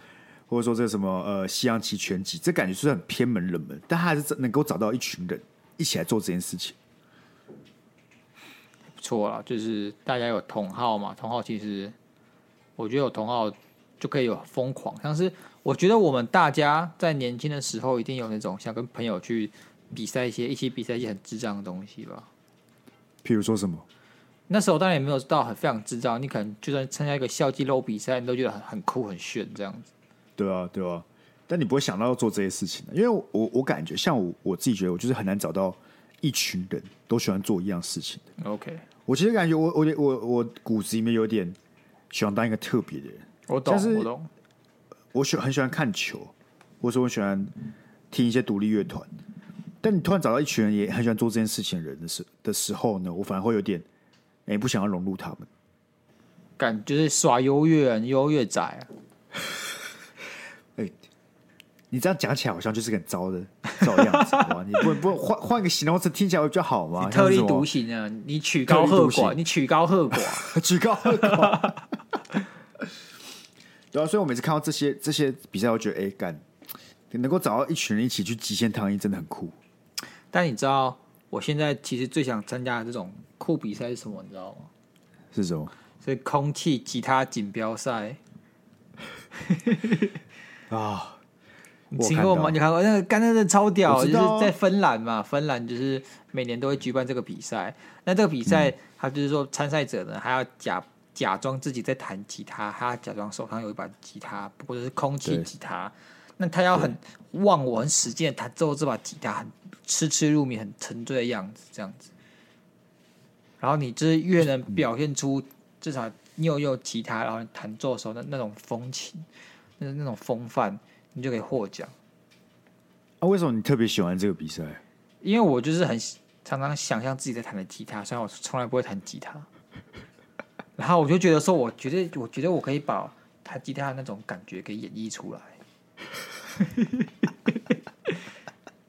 或者说这什么呃西洋棋拳击，这感觉是很偏门冷门，但他还是能够找到一群人一起来做这件事情。错了，就是大家有同号嘛，同号其实我觉得有同号就可以有疯狂。像是我觉得我们大家在年轻的时候，一定有那种想跟朋友去比赛一些，一起比赛一些很智障的东西吧。譬如说什么？那时候当然也没有到很非常智障，你可能就算参加一个校际肉比赛，你都觉得很很酷很炫这样子。对啊，对啊，但你不会想到要做这些事情，因为我我感觉像我我自己觉得，我就是很难找到一群人都喜欢做一样事情的。OK。我其实感觉我我我我骨子里面有点喜欢当一个特别的人，我懂，我懂。我喜很喜欢看球，或者说我喜欢听一些独立乐团。但你突然找到一群人也很喜欢做这件事情的人的时的时候呢，我反而会有点哎不想要融入他们，感觉是耍优越，优越仔啊。你这样讲起来好像就是很糟的 [LAUGHS] 糟的样子，你不不换换个形容词听起来会比较好吗？特立独行啊！你曲高和寡，你曲高和寡，[LAUGHS] 曲高和寡。[LAUGHS] 对啊，所以我每次看到这些这些比赛，我觉得哎干，能够找到一群人一起去极限烫衣真的很酷。但你知道，我现在其实最想参加的这种酷比赛是什么？你知道吗？是什么？是空气吉他锦标赛。啊。你听过吗？你看过那个？刚才的超屌，就是在芬兰嘛。芬兰就是每年都会举办这个比赛。那这个比赛，他就是说参赛者呢，还要假假装自己在弹吉他，他要假装手上有一把吉他，不过就是空气吉他。那他要很忘我，很使劲弹奏这把吉他，很痴痴入迷，很沉醉的样子，这样子。然后你就是越能表现出至少你有有吉他，然后弹奏的时候的那种风情，那那种风范。你就可以获奖。啊，为什么你特别喜欢这个比赛？因为我就是很常常想象自己在弹的吉他，虽然我从来不会弹吉他。然后我就觉得说，我觉得，我觉得我可以把弹吉他的那种感觉给演绎出来。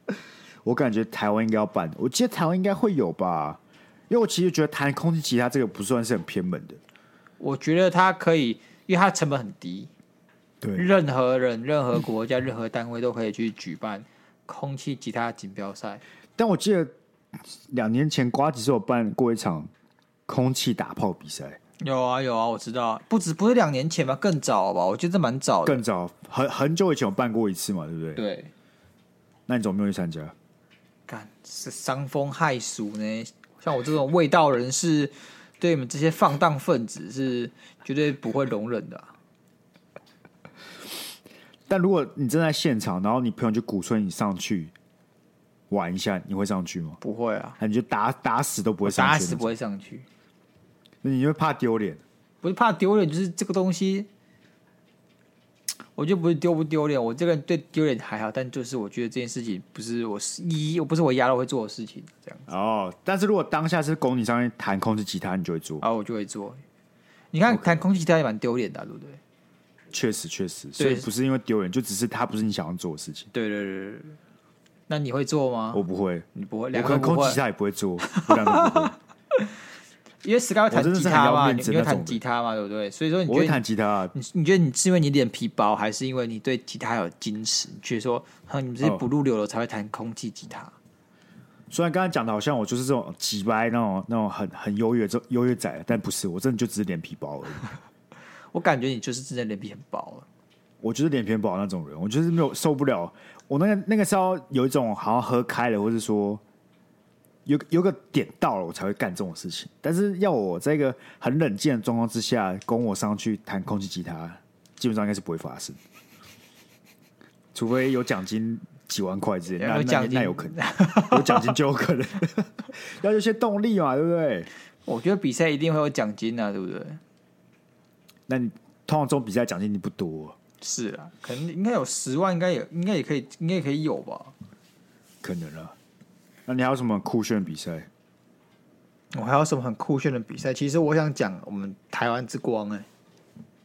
[LAUGHS] 我感觉台湾应该要办，我记得台湾应该会有吧？因为我其实觉得弹空气吉他这个不算是很偏门的。我觉得它可以因为它成本很低。对，任何人、任何国家、任何单位都可以去举办空气吉他锦标赛。但我记得两年前瓜子是有办过一场空气打炮比赛。有啊有啊，我知道，不止不是两年前吧，更早吧？我觉得蛮早的，更早，很很久以前有办过一次嘛，对不对？对。那你怎么没有去参加？干是伤风害俗呢？像我这种味道人士，对你们这些放荡分子是绝对不会容忍的啊。但如果你正在现场，然后你朋友就鼓吹你上去玩一下，你会上去吗？不会啊，那你就打打死都不会上去，打死不会上去。那你会怕丢脸？不是怕丢脸，就是这个东西，我就不是丢不丢脸。我这个人对丢脸还好，但就是我觉得这件事情不是我一，我不是我压了会做的事情，这样子。哦，但是如果当下是拱你上去弹空气吉他，你就会做啊，我就会做。你看弹空气吉他也蛮丢脸的，对不对？确实，确实，所以不是因为丢人，就只是他不是你想要做的事情。对对对对，那你会做吗？我不会，你不会，我可能空气吉他也不会做，两个不会。[LAUGHS] 因为 Sky 会弹吉他嘛，你会弹吉他嘛，对不对？所以说你觉得弹吉他，你你觉得你是因为你脸皮薄，还是因为你对吉他有矜持？你觉得说，你们这些不入流的才会弹空气吉他？虽然刚才讲的好像我就是这种几掰那种那种很很优越这优越仔，但不是，我真的就只是脸皮薄而已。[LAUGHS] 我感觉你就是真的脸皮很薄了。我就是脸皮很薄那种人，我就是没有受不了。我那个那个时候有一种好像喝开了，或者说有有个点到了，我才会干这种事情。但是要我在一个很冷静的状况之下供我上去弹空气吉他，基本上应该是不会发生。除非有奖金几万块之类，那那那有可能 [LAUGHS] 有奖金就有可能。[LAUGHS] 要有些动力嘛，对不对？我觉得比赛一定会有奖金啊，对不对？那你通常这种比赛奖金你不多，是啊，可能应该有十万，应该也应该也可以，应该也可以有吧？可能啊。那你还有什么酷炫比赛？我还有什么很酷炫的比赛？其实我想讲我们台湾之光，哎，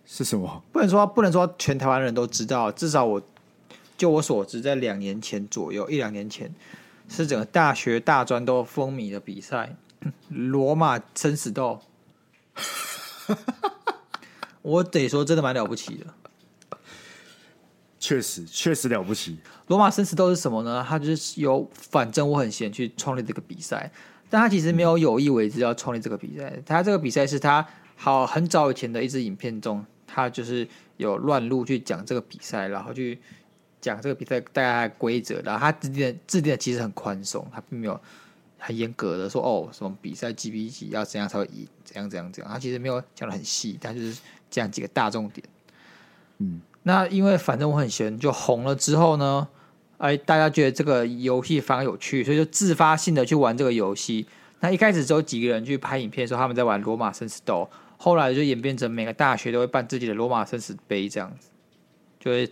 是什么？不能说不能说全台湾人都知道，至少我就我所知，在两年前左右，一两年前是整个大学大专都风靡的比赛——罗马生死斗。[LAUGHS] 我得说，真的蛮了不起的。确实，确实了不起。罗马生死斗是什么呢？他就是有反正我很闲去创立这个比赛，但他其实没有有意为之要创立这个比赛。他这个比赛是他好很早以前的一支影片中，他就是有乱入去讲这个比赛，然后去讲这个比赛大概的规则。然后他制定的制定的其实很宽松，他并没有很严格的说哦，什么比赛几比几要怎样才会赢，怎样怎样怎样。他其实没有讲的很细，但就是。讲几个大重点，嗯，那因为反正我很闲，就红了之后呢，哎，大家觉得这个游戏反而有趣，所以就自发性的去玩这个游戏。那一开始只有几个人去拍影片的时候他们在玩罗马生死斗，后来就演变成每个大学都会办自己的罗马生死杯这样子，就会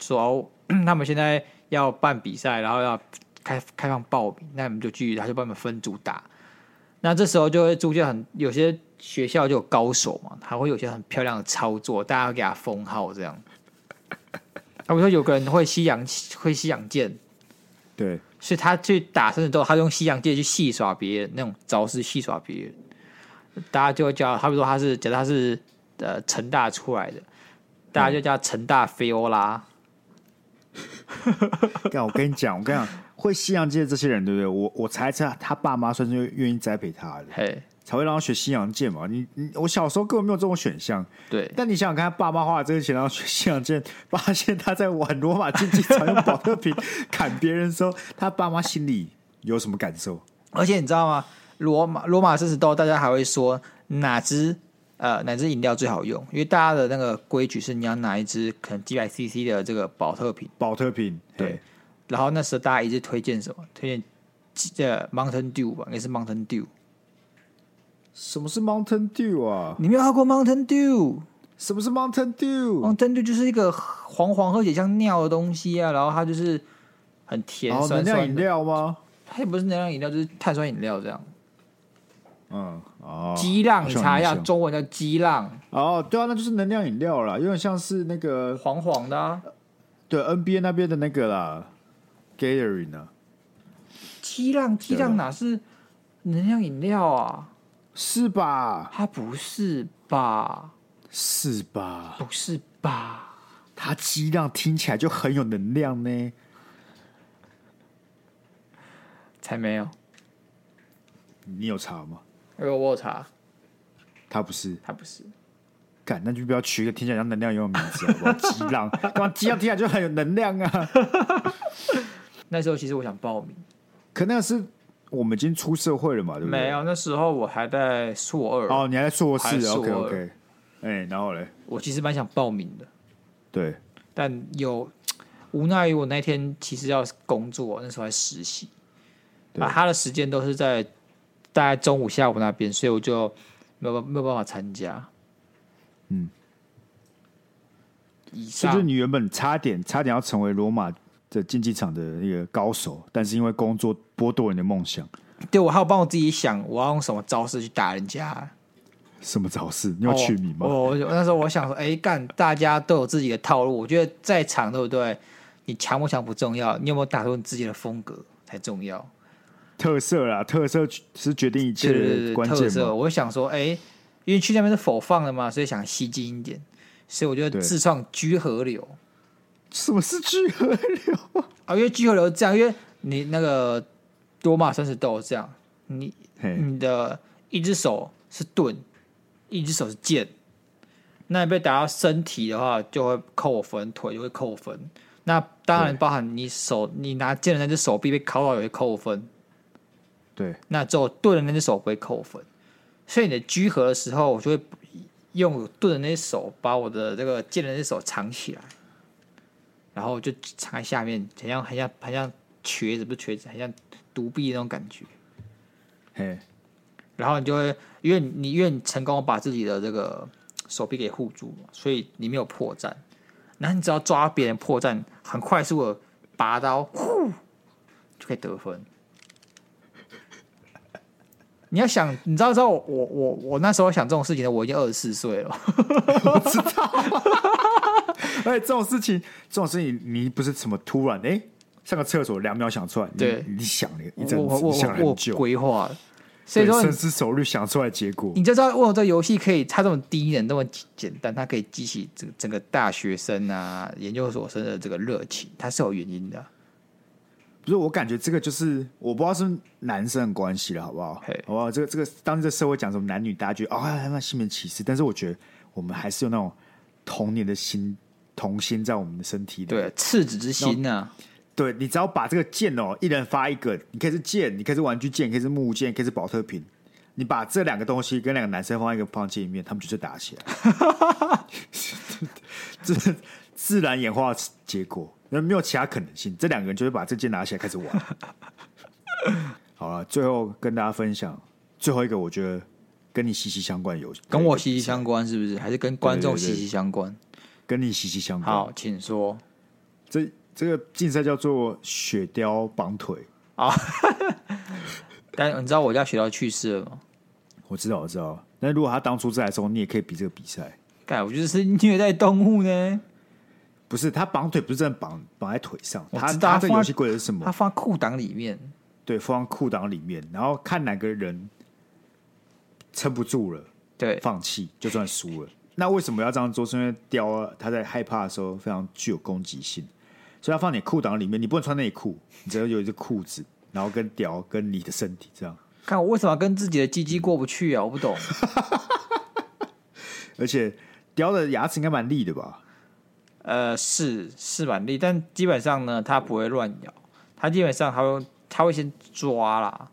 说、哦、他们现在要办比赛，然后要开开放报名，那我们就去，他就帮我们分组打。那这时候就会出现很有些。学校就有高手嘛，他会有些很漂亮的操作，大家会给他封号这样。[LAUGHS] 啊，比如说有个人会西洋会西洋剑，对，所以他去打生死斗，他用西洋剑去戏耍别人那种招式戏耍别人，大家就会叫他，比如说他是假如他是呃成大出来的，大家就叫成大菲欧拉。[LAUGHS] 干，我跟你讲，我跟你讲，会西洋剑的这些人，对不对？我我猜测他爸妈算是愿意栽培他的。嘿。才会让他学西洋剑嘛？你你我小时候根本没有这种选项。对，但你想想看，他爸妈花了这个钱让他学西洋剑，发现他在玩罗马竞技场用宝特瓶砍别人的时候，他爸妈心里有什么感受？而且你知道吗？罗马罗马生死斗，大家还会说哪支呃哪支饮料最好用？因为大家的那个规矩是你要拿一支可能几百 CC 的这个保特瓶，保特瓶对。然后那时候大家一直推荐什么？推荐呃 Mountain Dew 吧，应该是 Mountain Dew。什么是 Mountain Dew 啊？你没有喝过 Mountain Dew？什么是 Mountain Dew？Mountain Dew 就是一个黄黄喝起来像尿的东西啊，然后它就是很甜酸酸的。能量饮料吗？它也不是能量饮料，就是碳酸饮料这样。嗯哦，激浪，你查一下中文叫激浪。哦，对啊，那就是能量饮料啦，有点像是那个黄黄的、啊。对，NBA 那边的那个啦，Gatorade 呢？激浪，激浪哪是能量饮料啊？是吧？他不是吧？是吧？不是吧？他激量听起来就很有能量呢。才没有。你有查吗？有，我有查。他不是，他不是。干，那就不要取一个听起来像能量有名字好不好？[LAUGHS] 剂量，光激浪听起来就很有能量啊。[LAUGHS] 那时候其实我想报名，可那个是我们已经出社会了嘛？对不对？没有，那时候我还在硕二。哦，你还在硕士硕？OK OK。哎、欸，然后嘞，我其实蛮想报名的，对，但有无奈于我那天其实要工作，那时候还实习，啊，他的时间都是在大概中午、下午那边，所以我就没有没有办法参加。嗯，以上就是你原本差点差点要成为罗马的竞技场的一个高手，但是因为工作剥夺你的梦想。对，我还有帮我自己想，我要用什么招式去打人家。什么招式？你有取名吗？我、哦、那时候我想说，哎、欸，干，大家都有自己的套路。我觉得在场对不对？你强不强不重要，你有没有打出你自己的风格才重要。特色啦，特色是决定一切的关键。特色，我想说，哎、欸，因为去那边是否放的嘛，所以想吸睛一点，所以我就自创居河流。什么是聚合流啊？[LAUGHS] 因为聚合流是这样，因为你那个多马生死斗这样，你你的一只手是盾。一只手是剑，那你被打到身体的话，就会扣分；腿就会扣分。那当然包含你手，你拿剑的那只手臂被烤到也会扣分。对，那之后盾的那只手不会扣分。所以你的居合的时候，我就会用盾的那只手把我的这个剑的那只手藏起来，然后就藏在下面，很像很像很像瘸子，不是瘸子，很像独臂那种感觉。嘿。然后你就会，因为你因为你成功把自己的这个手臂给护住，所以你没有破绽。然后你只要抓别人破绽，很快速的拔刀，呼，就可以得分。你要想，你知道，知道我我我那时候想这种事情的，我已经二十四岁了。[LAUGHS] 我知道。哎，这种事情，这种事情，你不是什么突然哎，上个厕所两秒想出来，对，你想了一阵子，我想很久，规划。所以说，深思熟虑想出来结果，你就知道为什么这个游戏可以，它这么低能，那么简单，它可以激起整整个大学生啊、研究所生的这个热情，它是有原因的。不是，我感觉这个就是我不知道是，是男生的关系了，好不好？好不好？这个这个，当这社会讲什么男女大家觉得啊，他妈性别歧视，但是我觉得我们还是有那种童年的心童心在我们的身体里，对，赤子之心呐、啊。对，你只要把这个剑哦，一人发一个，你可以是剑，你可以是玩具剑，可以是木剑，可以是保特瓶。你把这两个东西跟两个男生放在一个房间里面，他们就是打起来。[LAUGHS] 这是自然演化结果，那没有其他可能性。这两个人就会把这剑拿起来开始玩。[LAUGHS] 好了，最后跟大家分享最后一个，我觉得跟你息息相关的游戏，跟我息息相关是不是？还是跟观众息息相关？跟你息息相关。好，请说。这。这个竞赛叫做雪雕绑腿啊！[LAUGHS] 但你知道我家雪雕去世了吗？我知道，我知道。那如果他当初在的时候，你也可以比这个比赛。干，我觉得是虐待动物呢。不是，他绑腿不是真的绑绑在腿上，他他这个游戏规则是什么？他放裤裆里面，对，放裤裆里面，然后看哪个人撑不住了，对，放弃就算输了。那为什么要这样做？是因为雕它在害怕的时候非常具有攻击性。所以它放你裤裆里面，你不能穿内裤，你只要有一只裤子，然后跟雕跟你的身体这样。看我为什么要跟自己的鸡鸡过不去啊？我不懂。[LAUGHS] 而且雕的牙齿应该蛮利的吧？呃，是是蛮利，但基本上呢，它不会乱咬，它基本上它会它会先抓啦。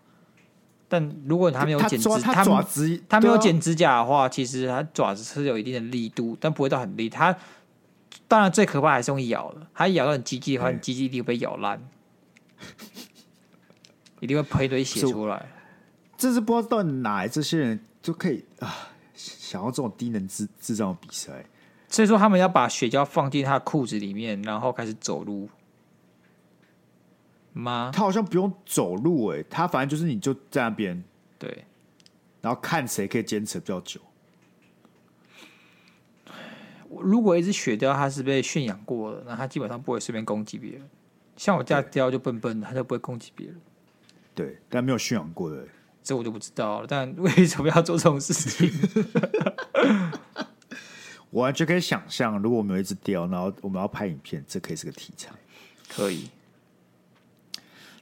但如果他没有剪指，他爪子他没有剪指甲的话，其实他爪子是有一定的力度，但不会到很力。他当然，最可怕还是用咬的。他咬到你鸡鸡的话，你鸡鸡一定会被咬烂，一定会喷一堆血出来。这是不知道到哪来这些人就可以啊，想要这种低能智智障的比赛。所以说，他们要把雪胶放进他的裤子里面，然后开始走路吗？他好像不用走路哎、欸，他反正就是你就在那边对，然后看谁可以坚持比较久。如果一只雪貂它是被驯养过的，那它基本上不会随便攻击别人。像我家貂就笨笨的，它就不会攻击别人。对，但没有驯养过的，这我就不知道了。但为什么要做这种事情？[LAUGHS] 我完全可以想象，如果我们有一只雕，然后我们要拍影片，这可以是个题材。可以。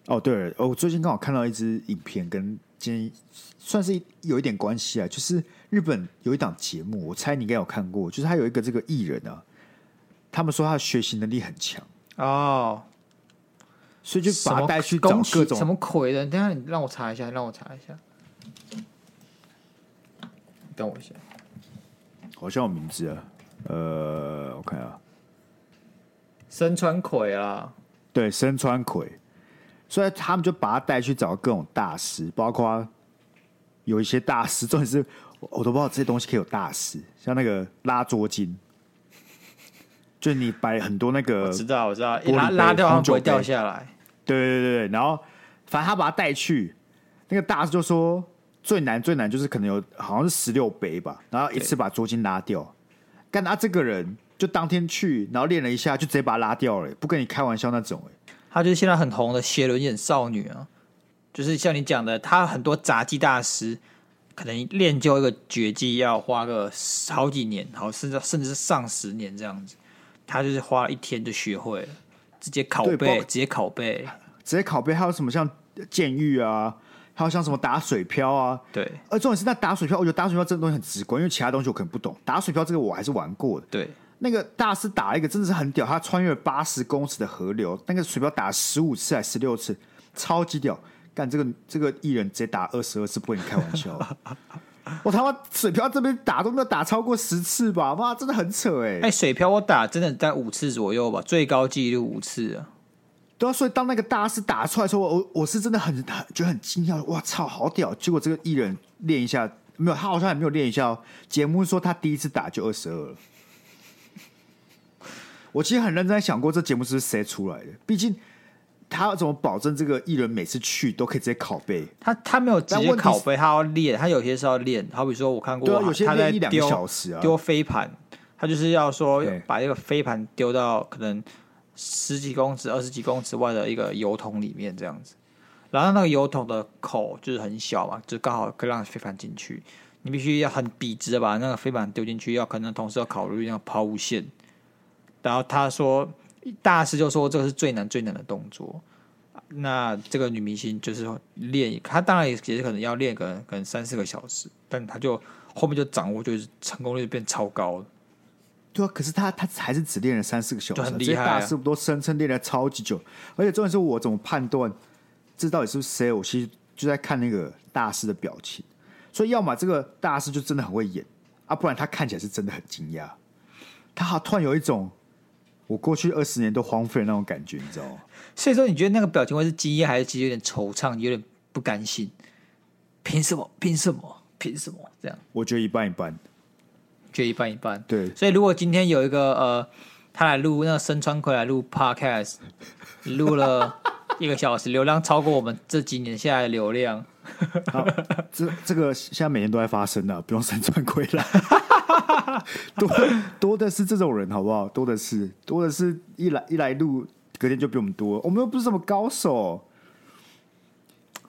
哦，对了，哦，我最近刚好看到一支影片，跟今天算是有一点关系啊。就是日本有一档节目，我猜你应该有看过，就是他有一个这个艺人啊，他们说他的学习能力很强哦，所以就把他带去找各种什么鬼的。等下你让我查一下，让我查一下。等我一下，好像有名字啊，呃，我看啊，身穿葵啊，对，身穿葵。所以他们就把他带去找各种大师，包括有一些大师，重点是我都不知道这些东西可以有大师，像那个拉桌巾，就你摆很多那个，我知道我知道，一拉拉掉它不会掉下来。对对对对，然后反正他把他带去，那个大师就说最难最难就是可能有好像是十六杯吧，然后一次把桌巾拉掉，干他这个人就当天去，然后练了一下就直接把他拉掉了，不跟你开玩笑那种哎。他就是现在很红的写轮眼少女啊，就是像你讲的，她很多杂技大师可能练就一个绝技要花个好几年，好甚至甚至是上十年这样子，她就是花了一天就学会了，直接拷贝，直接拷贝，直接拷贝。还有什么像剑玉啊，还有像什么打水漂啊，对。而重点是那打水漂，我觉得打水漂这个东西很直观，因为其他东西我可能不懂。打水漂这个我还是玩过的，对。那个大师打了一个真的是很屌，他穿越八十公尺的河流，那个水漂打十五次还是十六次，超级屌！干这个这个艺人直接打二十二次，不跟你开玩笑。[LAUGHS] 我他妈水漂这边打都没有打超过十次吧？妈，真的很扯哎！哎，水漂我打真的在五次左右吧，最高纪录五次啊。对啊，所以当那个大师打出来的时候，我我是真的很很觉得很惊讶，哇操，好屌！结果这个艺人练一下没有，他好像还没有练一下哦。节目说他第一次打就二十二了。我其实很认真在想过，这节目是谁出来的？毕竟他要怎么保证这个艺人每次去都可以直接拷贝？他他没有直接拷贝，他要练，他有些是要练。好比说，我看过，啊、有些他在一两个小时啊，丢飞盘，他就是要说把这个飞盘丢到可能十几公尺、二十几公尺外的一个油桶里面这样子。然后那个油桶的口就是很小嘛，就刚好可以让飞盘进去。你必须要很笔直的把那个飞盘丢进去，要可能同时要考虑那个抛物线。然后他说，大师就说这个是最难最难的动作。那这个女明星就是练，她当然也也是可能要练个可能三四个小时，但她就后面就掌握，就是成功率变超高。对啊，可是她她还是只练了三四个小时，很厉害啊。大师不都声称练了超级久？而且重点是我怎么判断这到底是不是谁？我其实就在看那个大师的表情。所以要么这个大师就真的很会演啊，不然他看起来是真的很惊讶。他好突然有一种。我过去二十年都荒废的那种感觉，你知道吗？所以说，你觉得那个表情会是惊讶，还是其实有点惆怅，有点不甘心？凭什么？凭什么？凭什么？这样？我觉得一半一半，觉得一半一半。对。所以，如果今天有一个呃，他来录那个身川葵来录 Podcast，[LAUGHS] 录了一个小时，流量超过我们这几年下来的流量。好，这这个现在每天都在发生的，不用身川葵来。[LAUGHS] [LAUGHS] 多多的是这种人，好不好？多的是，多的是一来一来录，隔天就比我们多。我们又不是什么高手，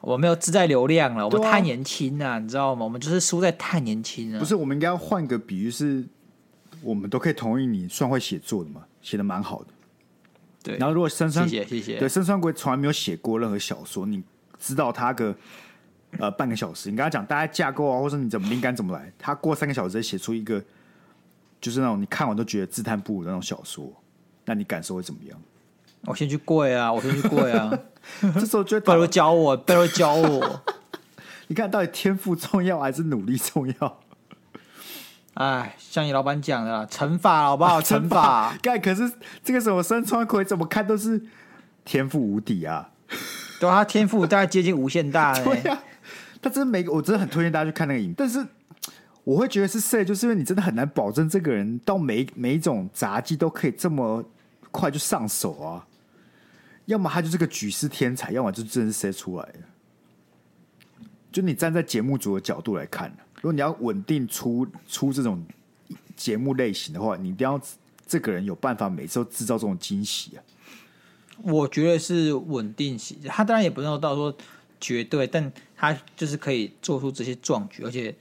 我们没有自带流量了，我们太年轻了，啊，你知道吗？我们就是输在太年轻了。不是，我们应该要换个比喻，是我们都可以同意你算会写作的嘛，写的蛮好的。对，然后如果森山，谢谢谢谢，对，森川葵从来没有写过任何小说，你知道他个。呃，半个小时，你跟他讲大家架构啊，或者你怎么灵感怎么来，他过三个小时写出一个，就是那种你看完都觉得自叹不如的那种小说，那你感受会怎么样？我先去跪啊，我先去跪啊！[LAUGHS] 这时候觉得不如教我，[LAUGHS] 不如教我。你看到底天赋重要还是努力重要？哎，像你老板讲的，乘法好不好？[LAUGHS] 乘法。干，可是这个时候森川葵怎么看都是天赋无敌啊！对啊，他天赋大概接近无限大呢。对啊。他真的每个，我真的很推荐大家去看那个影。但是我会觉得是谁，就是因为你真的很难保证这个人到每每一种杂技都可以这么快就上手啊。要么他就是个举世天才，要么就真的是谁出来的。就你站在节目组的角度来看，如果你要稳定出出这种节目类型的话，你一定要这个人有办法每次都制造这种惊喜啊。我觉得是稳定型，他当然也不能到说。绝对，但他就是可以做出这些壮举，而且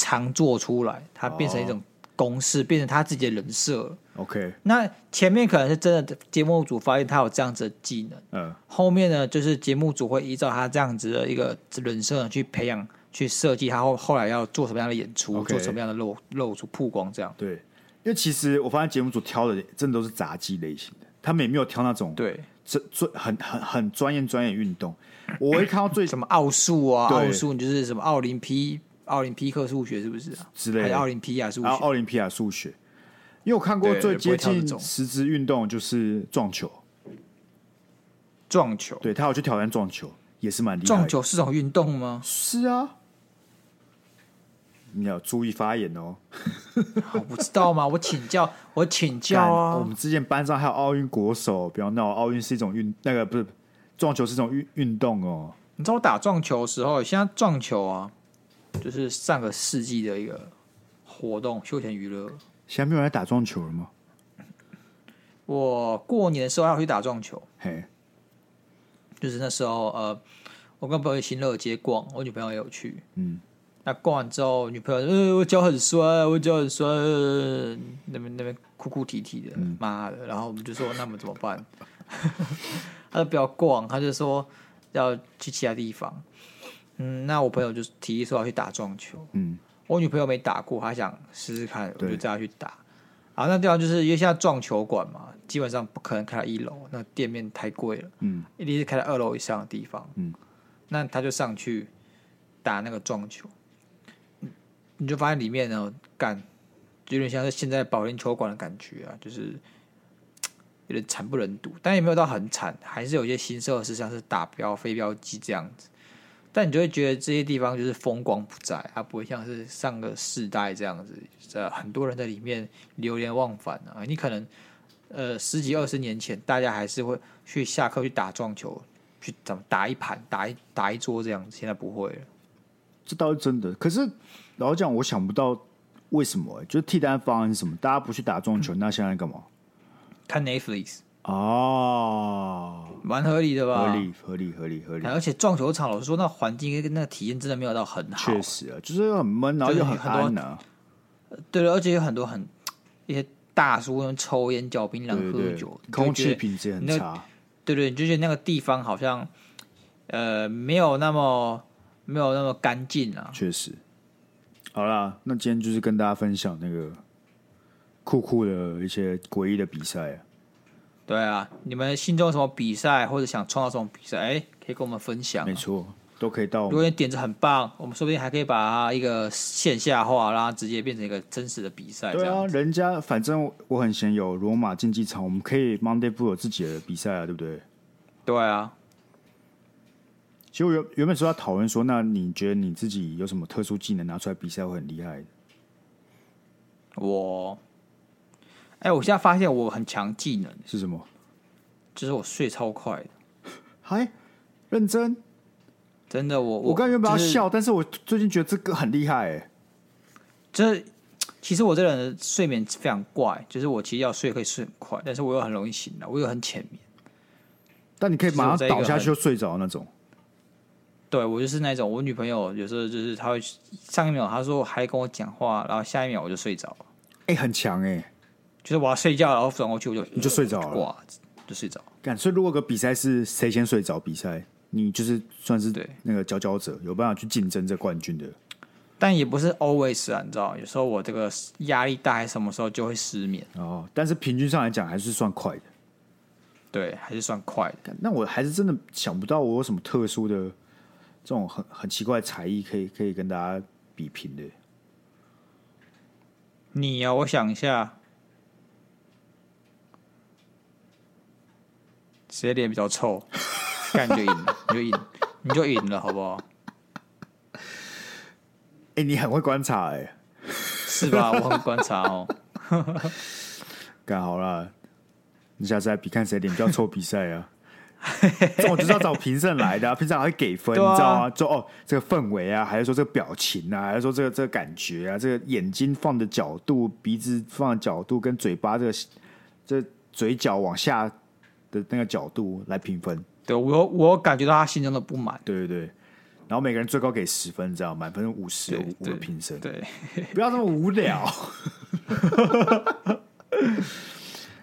常做出来，它变成一种公式，变成他自己的人设。OK，那前面可能是真的节目组发现他有这样子的技能，嗯，后面呢，就是节目组会依照他这样子的一个人设去培养、去设计他后后来要做什么样的演出.做什么样的露露出曝光这样。对，因为其实我发现节目组挑的真的都是杂技类型的，他们也没有挑那种对，这最很很很专业专业运动。我会看到最 [LAUGHS] 什么奥数啊，奥数你就是什么奥林匹奥林匹克数学是不是啊？之类的，奥林匹亚数学，奥林匹亚数学。因为我看过最接近实质运动就是撞球，撞球，对，他有去挑战撞球，也是蛮厉害的。撞球是种运动吗？是啊，你要注意发言哦。[LAUGHS] 我不知道吗？我请教，我请教啊。我们之前班上还有奥运国手，不要闹，奥运是一种运，那个不是撞球是一种运运动哦。你知道我打撞球的时候，现在撞球啊，就是上个世纪的一个活动，休闲娱乐。现在没有人来打撞球了吗？我过年的时候要去打撞球，嘿，就是那时候，呃，我跟朋友去新乐街逛，我女朋友也有去，嗯，那逛完之后，女朋友，呃，我脚很酸，我脚很酸，那边那边哭哭啼啼的，妈、嗯、的，然后我们就说，那么怎么办？[LAUGHS] 他就不要逛，他就说要去其他地方，嗯，那我朋友就提议说要去打撞球，嗯。我女朋友没打过，她想试试看，我就叫她去打。然后那地方就是因为现在撞球馆嘛，基本上不可能开到一楼，那店面太贵了。嗯，一定是开到二楼以上的地方。嗯，那他就上去打那个撞球，你就发现里面呢，干有点像是现在保龄球馆的感觉啊，就是 [TSK] 有点惨不忍睹，但也没有到很惨，还是有一些新设施，像是打标、飞镖机这样子。但你就会觉得这些地方就是风光不再，它不会像是上个世代这样子，呃，很多人在里面流连忘返啊。你可能呃十几二十年前，大家还是会去下课去打撞球，去怎么打一盘、打一打一桌这样子，现在不会了。这倒是真的。可是老实讲，我想不到为什么、欸，就是替代方案是什么？大家不去打撞球，嗯、那现在干嘛？看 Netflix。哦，蛮合理的吧？合理，合理，合理，合理。而且撞球场，老实说，那环境跟那个体验真的没有到很好。确实啊，就是很闷，然后又很安啊。对了，而且有很多很一些大叔抽烟、嚼槟榔、喝酒，空气品质很差。对对，你就觉得那个地方好像呃没有那么没有那么干净啊。确实。好啦，那今天就是跟大家分享那个酷酷的一些诡异的比赛啊。对啊，你们心中有什么比赛或者想创造这种比赛，哎，可以跟我们分享。没错，都可以到。如果你点子很棒，我们说不定还可以把它一个线下化，然后直接变成一个真实的比赛。对啊，人家反正我很闲有罗马竞技场，我们可以 Monday Blue 有自己的比赛啊，对不对？对啊。其实我原原本说要讨论说，那你觉得你自己有什么特殊技能拿出来比赛会很厉害？我。哎，我现在发现我很强技能是什么？就是我睡超快的。嗨，认真？真的，我我刚原本要笑，但是我最近觉得这个很厉害。哎，这其实我这个人的睡眠非常怪，就是我其实要睡可以睡很快，但是我又很容易醒来，我又很浅眠。但你可以马上倒下去就睡着那种。对，我就是那种，我女朋友有时候就是她会上一秒她说还跟我讲话，然后下一秒我就睡着了。哎，很强哎。就是我要睡觉，然后转过去我就你就睡着了，挂就睡着。干，所以如果个比赛是谁先睡着比赛，你就是算是对那个佼佼者，有办法去竞争这冠军的。但也不是 always 啊，你知道，有时候我这个压力大，还什么时候就会失眠哦。但是平均上来讲，还是算快的。对，还是算快的。那我还是真的想不到我有什么特殊的这种很很奇怪的才艺，可以可以跟大家比拼的。你呀、啊，我想一下。谁脸比较臭，[LAUGHS] 干就赢了，你就赢，你就赢了，好不好？哎、欸，你很会观察、欸，哎，是吧？我很会观察哦。[LAUGHS] 干好了，你下次来比看谁脸比较臭比赛啊！这种就是要找评审来的、啊，[LAUGHS] 评审还会给分，啊、你知道吗？就哦，这个氛围啊，还是说这个表情啊，还是说这个这个感觉啊，这个眼睛放的角度，鼻子放的角度，跟嘴巴这个这个、嘴角往下。的那个角度来评分，对我我感觉到他心中的不满，对对对，然后每个人最高给十分，这样满分五十五个评审，对，[LAUGHS] 不要这么无聊。[LAUGHS]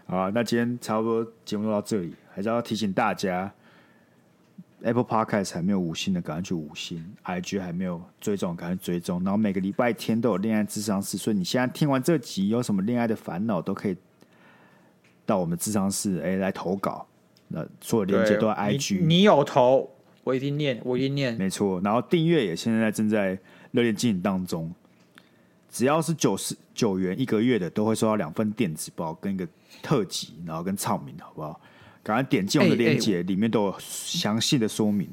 好啊，那今天差不多节目就到这里，还是要提醒大家，Apple Podcast 还没有五星的，赶快去五星。；IG 还没有追踪，赶快追踪。然后每个礼拜天都有恋爱智商室，所以你现在听完这集，有什么恋爱的烦恼，都可以到我们智商室哎来投稿。那所有链接都在 IG，你，你有投，我一定念，我一定念，没错。然后订阅也现在正在热烈进行当中。只要是九十九元一个月的，都会收到两份电子报跟一个特辑，然后跟唱名，好不好？赶快点进我们的链接，欸欸、里面都有详细的说明。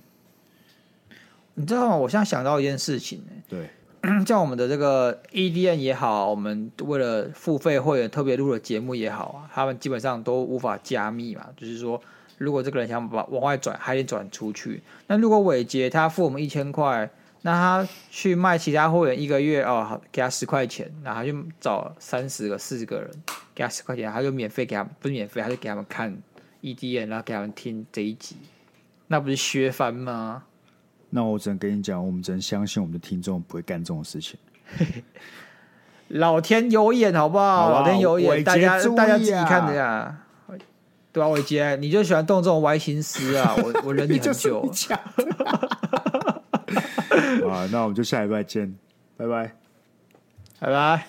你知道吗？我现在想到一件事情、欸，对，[CLEARS THROAT] 像我们的这个 EDN 也好，我们为了付费会员特别录的节目也好啊，他们基本上都无法加密嘛。就是说，如果这个人想把往外转，还得转出去。那如果伟杰他付我们一千块。那他去卖其他会员一个月哦，给他十块钱，然后就找三十个、四十个人，给他十块钱，他就免费给他，不是免费，他就给他们看 EDN，然后给他们听这一集，那不是削翻吗？那我只能跟你讲，我们只能相信我们的听众不会干这种事情。[LAUGHS] 老天有眼，好不好？老天有眼，大家大家自己看的呀。对啊，伟杰，你就喜欢动这种歪心思啊！我我忍你 [LAUGHS] 很久。[LAUGHS] 啊，那我们就下礼拜见，拜拜，拜拜。